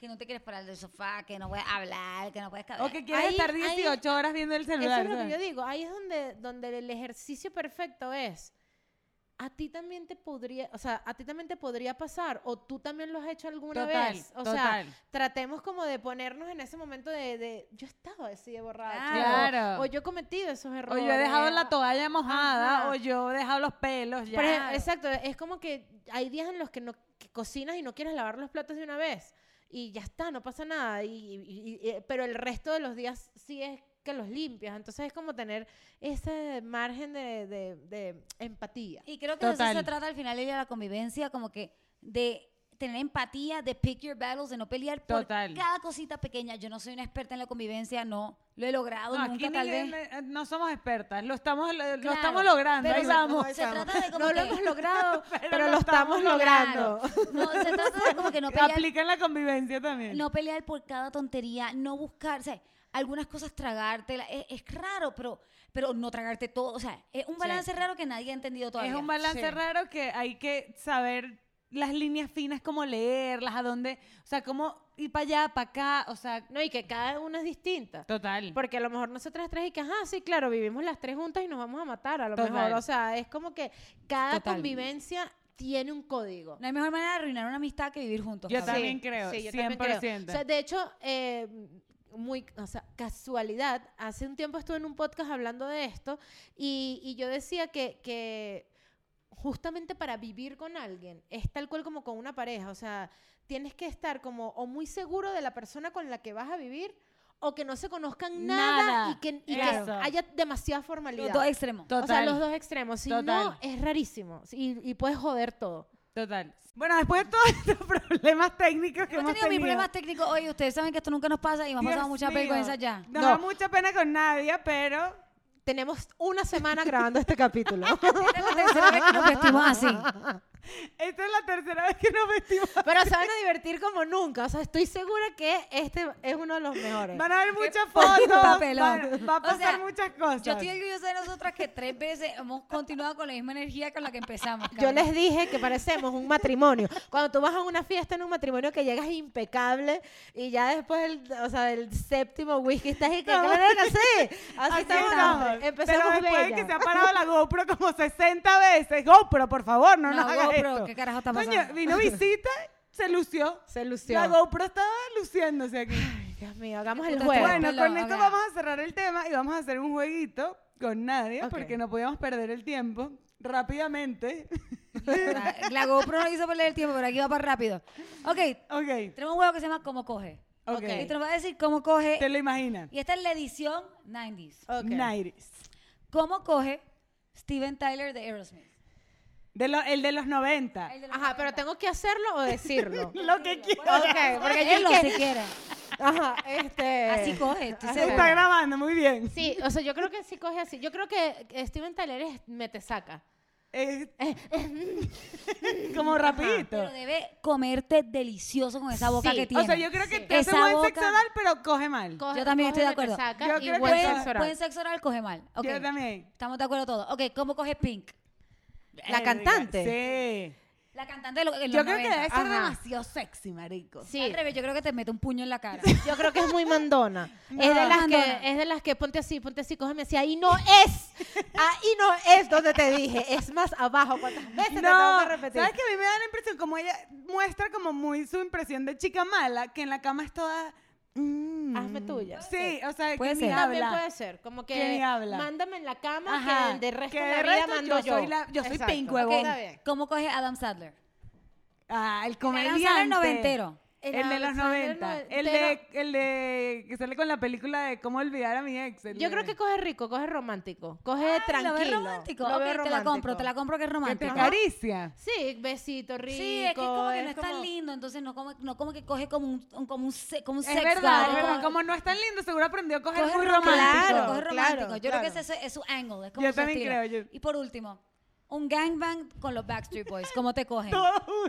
que no te quieres parar del sofá, que no puedes hablar, que no puedes O que quieres Ahí- estar ahí- 18 horas viendo el Eso celular. es lo que yo digo. Ahí es donde, donde el ejercicio perfecto es. A ti también te podría, o sea, a ti también te podría pasar, o tú también lo has hecho alguna Total, vez. O total. sea, tratemos como de ponernos en ese momento de, de yo estaba así de borracha. Claro. O, o yo he cometido esos O errores. yo he dejado la toalla mojada, Ajá. o yo he dejado los pelos ya. Ejemplo, exacto, es como que hay días en los que no que cocinas y no quieres lavar los platos de una vez y ya está, no pasa nada. Y, y- y- y- pero el resto de los días sí es que los limpias. Entonces es como tener ese margen de, de- de empatía. Y creo que de eso se trata al final de la convivencia, como que de tener empatía, de pick your battles, de no pelear por Total. cada cosita pequeña. Yo no soy una experta en la convivencia, no lo he logrado No, nunca, aquí tal ni- vez. no somos expertas, lo estamos, lo, Claro, estamos logrando, pero ahí se- vamos. se trata de como no lo hemos logrado, pero, lo lo estamos estamos logrando. No, se trata de como que no pelear, Aplica en la convivencia también. no pelear por cada tontería, no buscar, o sea, algunas cosas tragártela. Es, es raro, pero, pero no tragarte todo. O sea, es un balance raro que nadie ha entendido todavía. Es un balance Sí. raro que hay que saber las líneas finas, cómo leerlas, a dónde, o sea, cómo ir para allá, para acá, o sea, No, y que cada una es distinta. total. Porque a lo mejor nosotras tres y que, ajá, sí, claro, vivimos las tres juntas y nos vamos a matar, a lo Total. mejor. O sea, es como que cada Total. convivencia tiene un código. No hay mejor manera de arruinar una amistad que vivir juntos. Yo cabrón. también creo, yo también creo. 100%. O sea, de hecho, eh, muy, o sea, casualidad, hace un tiempo estuve en un podcast hablando de esto y, y yo decía que, que justamente para vivir con alguien es tal cual como con una pareja, o sea, tienes que estar como o muy seguro de la persona con la que vas a vivir o que no se conozcan nada, Nada. y que, y que Eso. haya demasiada formalidad. Los dos extremos. Total. O sea, los dos extremos. Si no, es rarísimo. Y, y puedes joder todo. Total. Bueno, después de todos estos problemas técnicos que Hemos hemos tenido mis tenido. problemas técnicos hoy. Ustedes saben que esto nunca nos pasa y Dios pasado muchas mío. vergüenzas ya. Nos No. da mucha pena con nadie, pero Tenemos una semana grabando este capítulo. Es la tercera vez que nos vestimos así. esta es la tercera vez que nos vestimos. Pero se van a divertir como nunca. O sea, estoy segura que este es uno de los mejores. Van a ver muchas fotos. papelón. Va, va a O pasar sea, muchas cosas. Yo estoy orgullosa de nosotras que tres veces hemos continuado con la misma energía con la que empezamos. Yo cabrón. les dije que parecemos un matrimonio. Cuando tú vas a una fiesta en un matrimonio que llegas impecable y ya después, el, o sea, del séptimo whisky estás y que, No. Así Así estamos. Empezamos Pero después de bella. que se ha parado la GoPro como 60 veces. GoPro, por favor, no, No, nos hagas GoPro, esto. ¿qué carajo está Coño, pasando? vino visita, se lució. Se lució. La GoPro estaba luciéndose aquí. Ay, Dios mío, hagamos el juego. Bueno, con esto vamos a cerrar el tema y vamos a hacer un jueguito con nadie porque no podíamos perder el tiempo rápidamente. La, la GoPro no hizo perder el tiempo, pero aquí va para rápido. Ok, ok, tenemos un juego que se llama ¿Cómo coge? ok. Y te nos va a decir cómo coge. Te lo imaginas. Y esta es la edición 90s. Ok. Nairis. ¿Cómo coge Steven Tyler de Aerosmith? De lo- el de los 90. El de los Ajá, pero 90. tengo que hacerlo o decirlo. Lo que quieras. ok, porque yo Él es si que- quiere. Ajá, este... Así coge. Así. Está grabando, muy bien. Sí, o sea, yo creo que sí coge así. Yo creo que Steven Tyler es mete saca. Es- como rapidito. Pero debe comerte delicioso con esa boca Sí, que tiene. O sea, yo creo que Sí. te hace Esa buen boca- sexo oral, pero coge mal. Coge- Yo también coge estoy de acuerdo. Yo creo que buen sexo oral. buen sexo oral coge mal. Ok, Yo también. Estamos de acuerdo todos. Ok, ¿cómo coge Pink? La cantante. Sí. La cantante de los, Yo los creo que 90. debe ser Ajá. demasiado sexy, marico. Sí. Al revés, yo creo que te mete un puño en la cara. Yo creo que es muy mandona. No. Es de las Mandona. que es de las que ponte así, ponte así, cógeme así. Ahí no es. Ahí no es donde te dije. Es más abajo. ¿Cuántas veces te tengo No, que repetir? ¿sabes que a mí me da la impresión, como ella muestra como muy su impresión de chica mala, que en la cama es toda... mm, Hazme tuya. Sí, o sea, Puede que ni ser. También habla. puede ser. Como que, Que ni habla. mándame en la cama Ajá, que de resto que de la vida resto mando yo yo. soy la- yo soy pink, huevón. ¿Cómo coge Adam Sadler? Ah, el Adam comediante. Sandler noventero. El, de los Alexander 90. El de, el de que sale con la película de cómo olvidar a mi ex. Yo de- creo que coge rico, coge romántico. Coge tranquilo. ¿Lo romántico? Lo te la romántico. compro, te la compro que es que te romántico. acaricia. Sí, besito rico. Sí, es que como que no es tan lindo, entonces no como, no como que coge como un, como un, se- como un Es sex verdad, es verdad. como- no es tan lindo, seguro aprendió a coger coge muy ro- romántico. Claro, coge Claro, romántico. Yo creo que ese es, es su angle, es como Yo su también estilo. creo, yo- Y por último, un gangbang con los Backstreet Boys. ¿Cómo te cogen?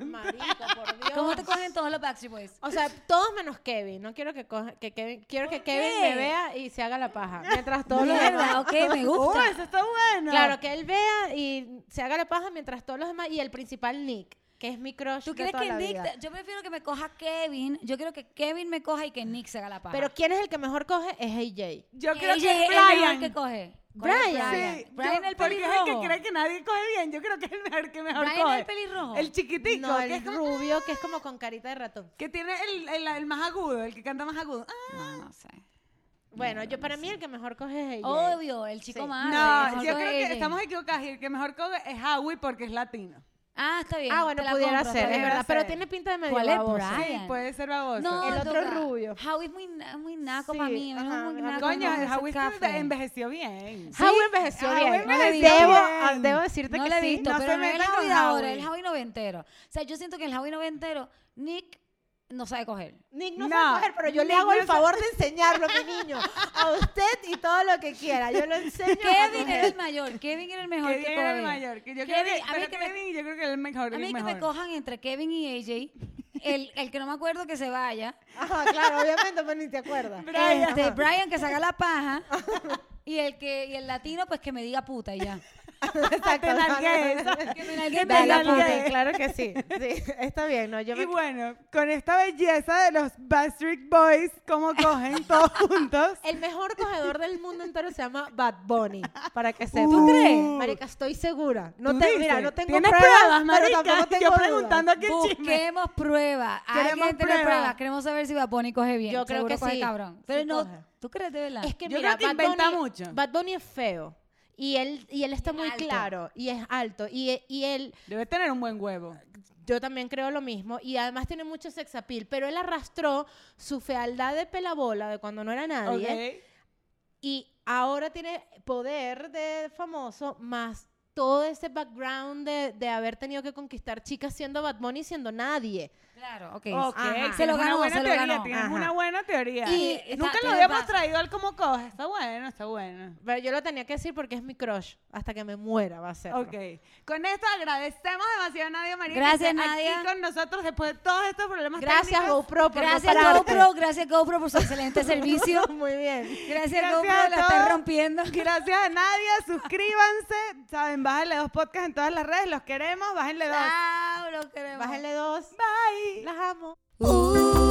Marico, por Dios. ¿Cómo te cogen todos los Backstreet Boys? O sea, todos menos Kevin. No quiero que, coja- que Kevin, quiero que ¿Por Kevin me vea y se haga la paja. Mientras todos los Mierda, demás. ok, me Oh, gusta. eso está bueno. Claro, que él vea y se haga la paja mientras todos los demás. Y el principal, Nick, que es mi crush. ¿Tú de crees toda que la Nick, vida. te- yo prefiero que me coja Kevin, yo quiero que Kevin me coja y que Nick se haga la paja. Pero ¿quién es el que mejor coge? Es AJ. Yo Que creo ella que es es el mejor Brian. que coge. Brian. Brian. Sí, Brian yo- el porque es el que pelirrojo. cree que nadie coge bien. Yo creo que es el mejor que mejor Brian coge. el pelirrojo. El chiquitico, No, que el es como- rubio, que es como con carita de ratón. que tiene el, el, el más agudo, el que canta más agudo. Ah, No, no sé. Bueno, yo para mí el que mejor coge es AJ. Obvio, el chico Sí. el no, yo creo que estamos equivocados y el que mejor coge es Howie porque es latino. Ah, está bien. Ah, bueno, pudiera compro, ser, es verdad. ser. Pero tiene pinta de medio ¿Cuál es baboso. Brian? Sí, puede ser baboso. No, El otro rubio. Howie es muy, muy naco Sí, para mí. ajá, es muy naco, Coño, Howie envejeció bien. Howie envejeció Howie bien. envejeció debo, bien. ah, debo decirte No que lo he sí. visto, No pero se no es el Howie de ahora, el Howie noventero. O sea, yo siento que el Howie noventero, Nick no sabe coger. Nick no, No, sabe coger, pero yo le hago el no favor de enseñarlo, mi niño. A usted y todo lo que quiera. Yo lo enseño. a Kevin era el mayor, Kevin era el mejor Kevin que era el mayor. Que yo Kevin, creo que, a mí que me- yo creo que es el mejor. A mí el que me cojan entre Kevin y AJ, el, el que no me acuerdo que se vaya, Ajá, claro, obviamente, pero ni te acuerdas. Brian. este, Brian que se haga la paja, y el que y el latino pues que me diga puta y ya. Exacto. Te nalgué esa. Que me nalgueen Dale, de la nalgué. puta. puta, claro que sí. Sí, está bien, ¿no? Yo Y me... bueno, con esta belleza de los Backstreet Boys, como cogen todos juntos. El mejor cogedor del mundo entero se llama Bad Bunny, para que sepas. ¿Tú crees? Marica, estoy segura. No ¿Tú te, mira, no tengo ¿Tienes pruebas, pruebas, pero marica? tampoco tengo Yo dudas. preguntando aquí el chisme. Queremos saber si Bad Bunny coge bien. Yo creo Seguro que coge sí. cabrón. Sí Pero no, coge. ¿tú crees de verdad? Es que Yo mira, creo que Bad inventa Bunny, mucho. Bad Bunny es feo. Y él, y él está Y muy alto. claro y es alto. Y, y él, Debe tener un buen huevo. yo también creo lo mismo. Y además tiene mucho sex appeal. Pero él arrastró su fealdad de pelabola de cuando no era nadie. Ok. Y ahora tiene poder de famoso más todo ese background de, de haber tenido que conquistar chicas siendo Bad Bunny siendo nadie. Claro, ok. Ok, Ajá. Se lo una ganó, buena se lo teoría, ganó. tienes Ajá. una buena teoría. Y Nunca está- lo tiene habíamos traído al como coge. Está bueno, está bueno. Pero yo lo tenía que decir porque es mi crush. Hasta que me muera va a ser. Ok. Con esto agradecemos demasiado a Nadia María. que Gracias, esté Nadia. Aquí con nosotros después de todos estos problemas Gracias técnicos. GoPro por Gracias no pararte. GoPro, gracias GoPro por su excelente servicio. Muy bien. Gracias, Gracias GoPro, a la todos. estás rompiendo. Gracias a Nadia. Suscríbanse. Saben, bájenle dos podcasts en todas las redes. Los queremos. Bájenle dos. Chao, lo queremos. Bájenle dos. Bye. Las amo. Uh.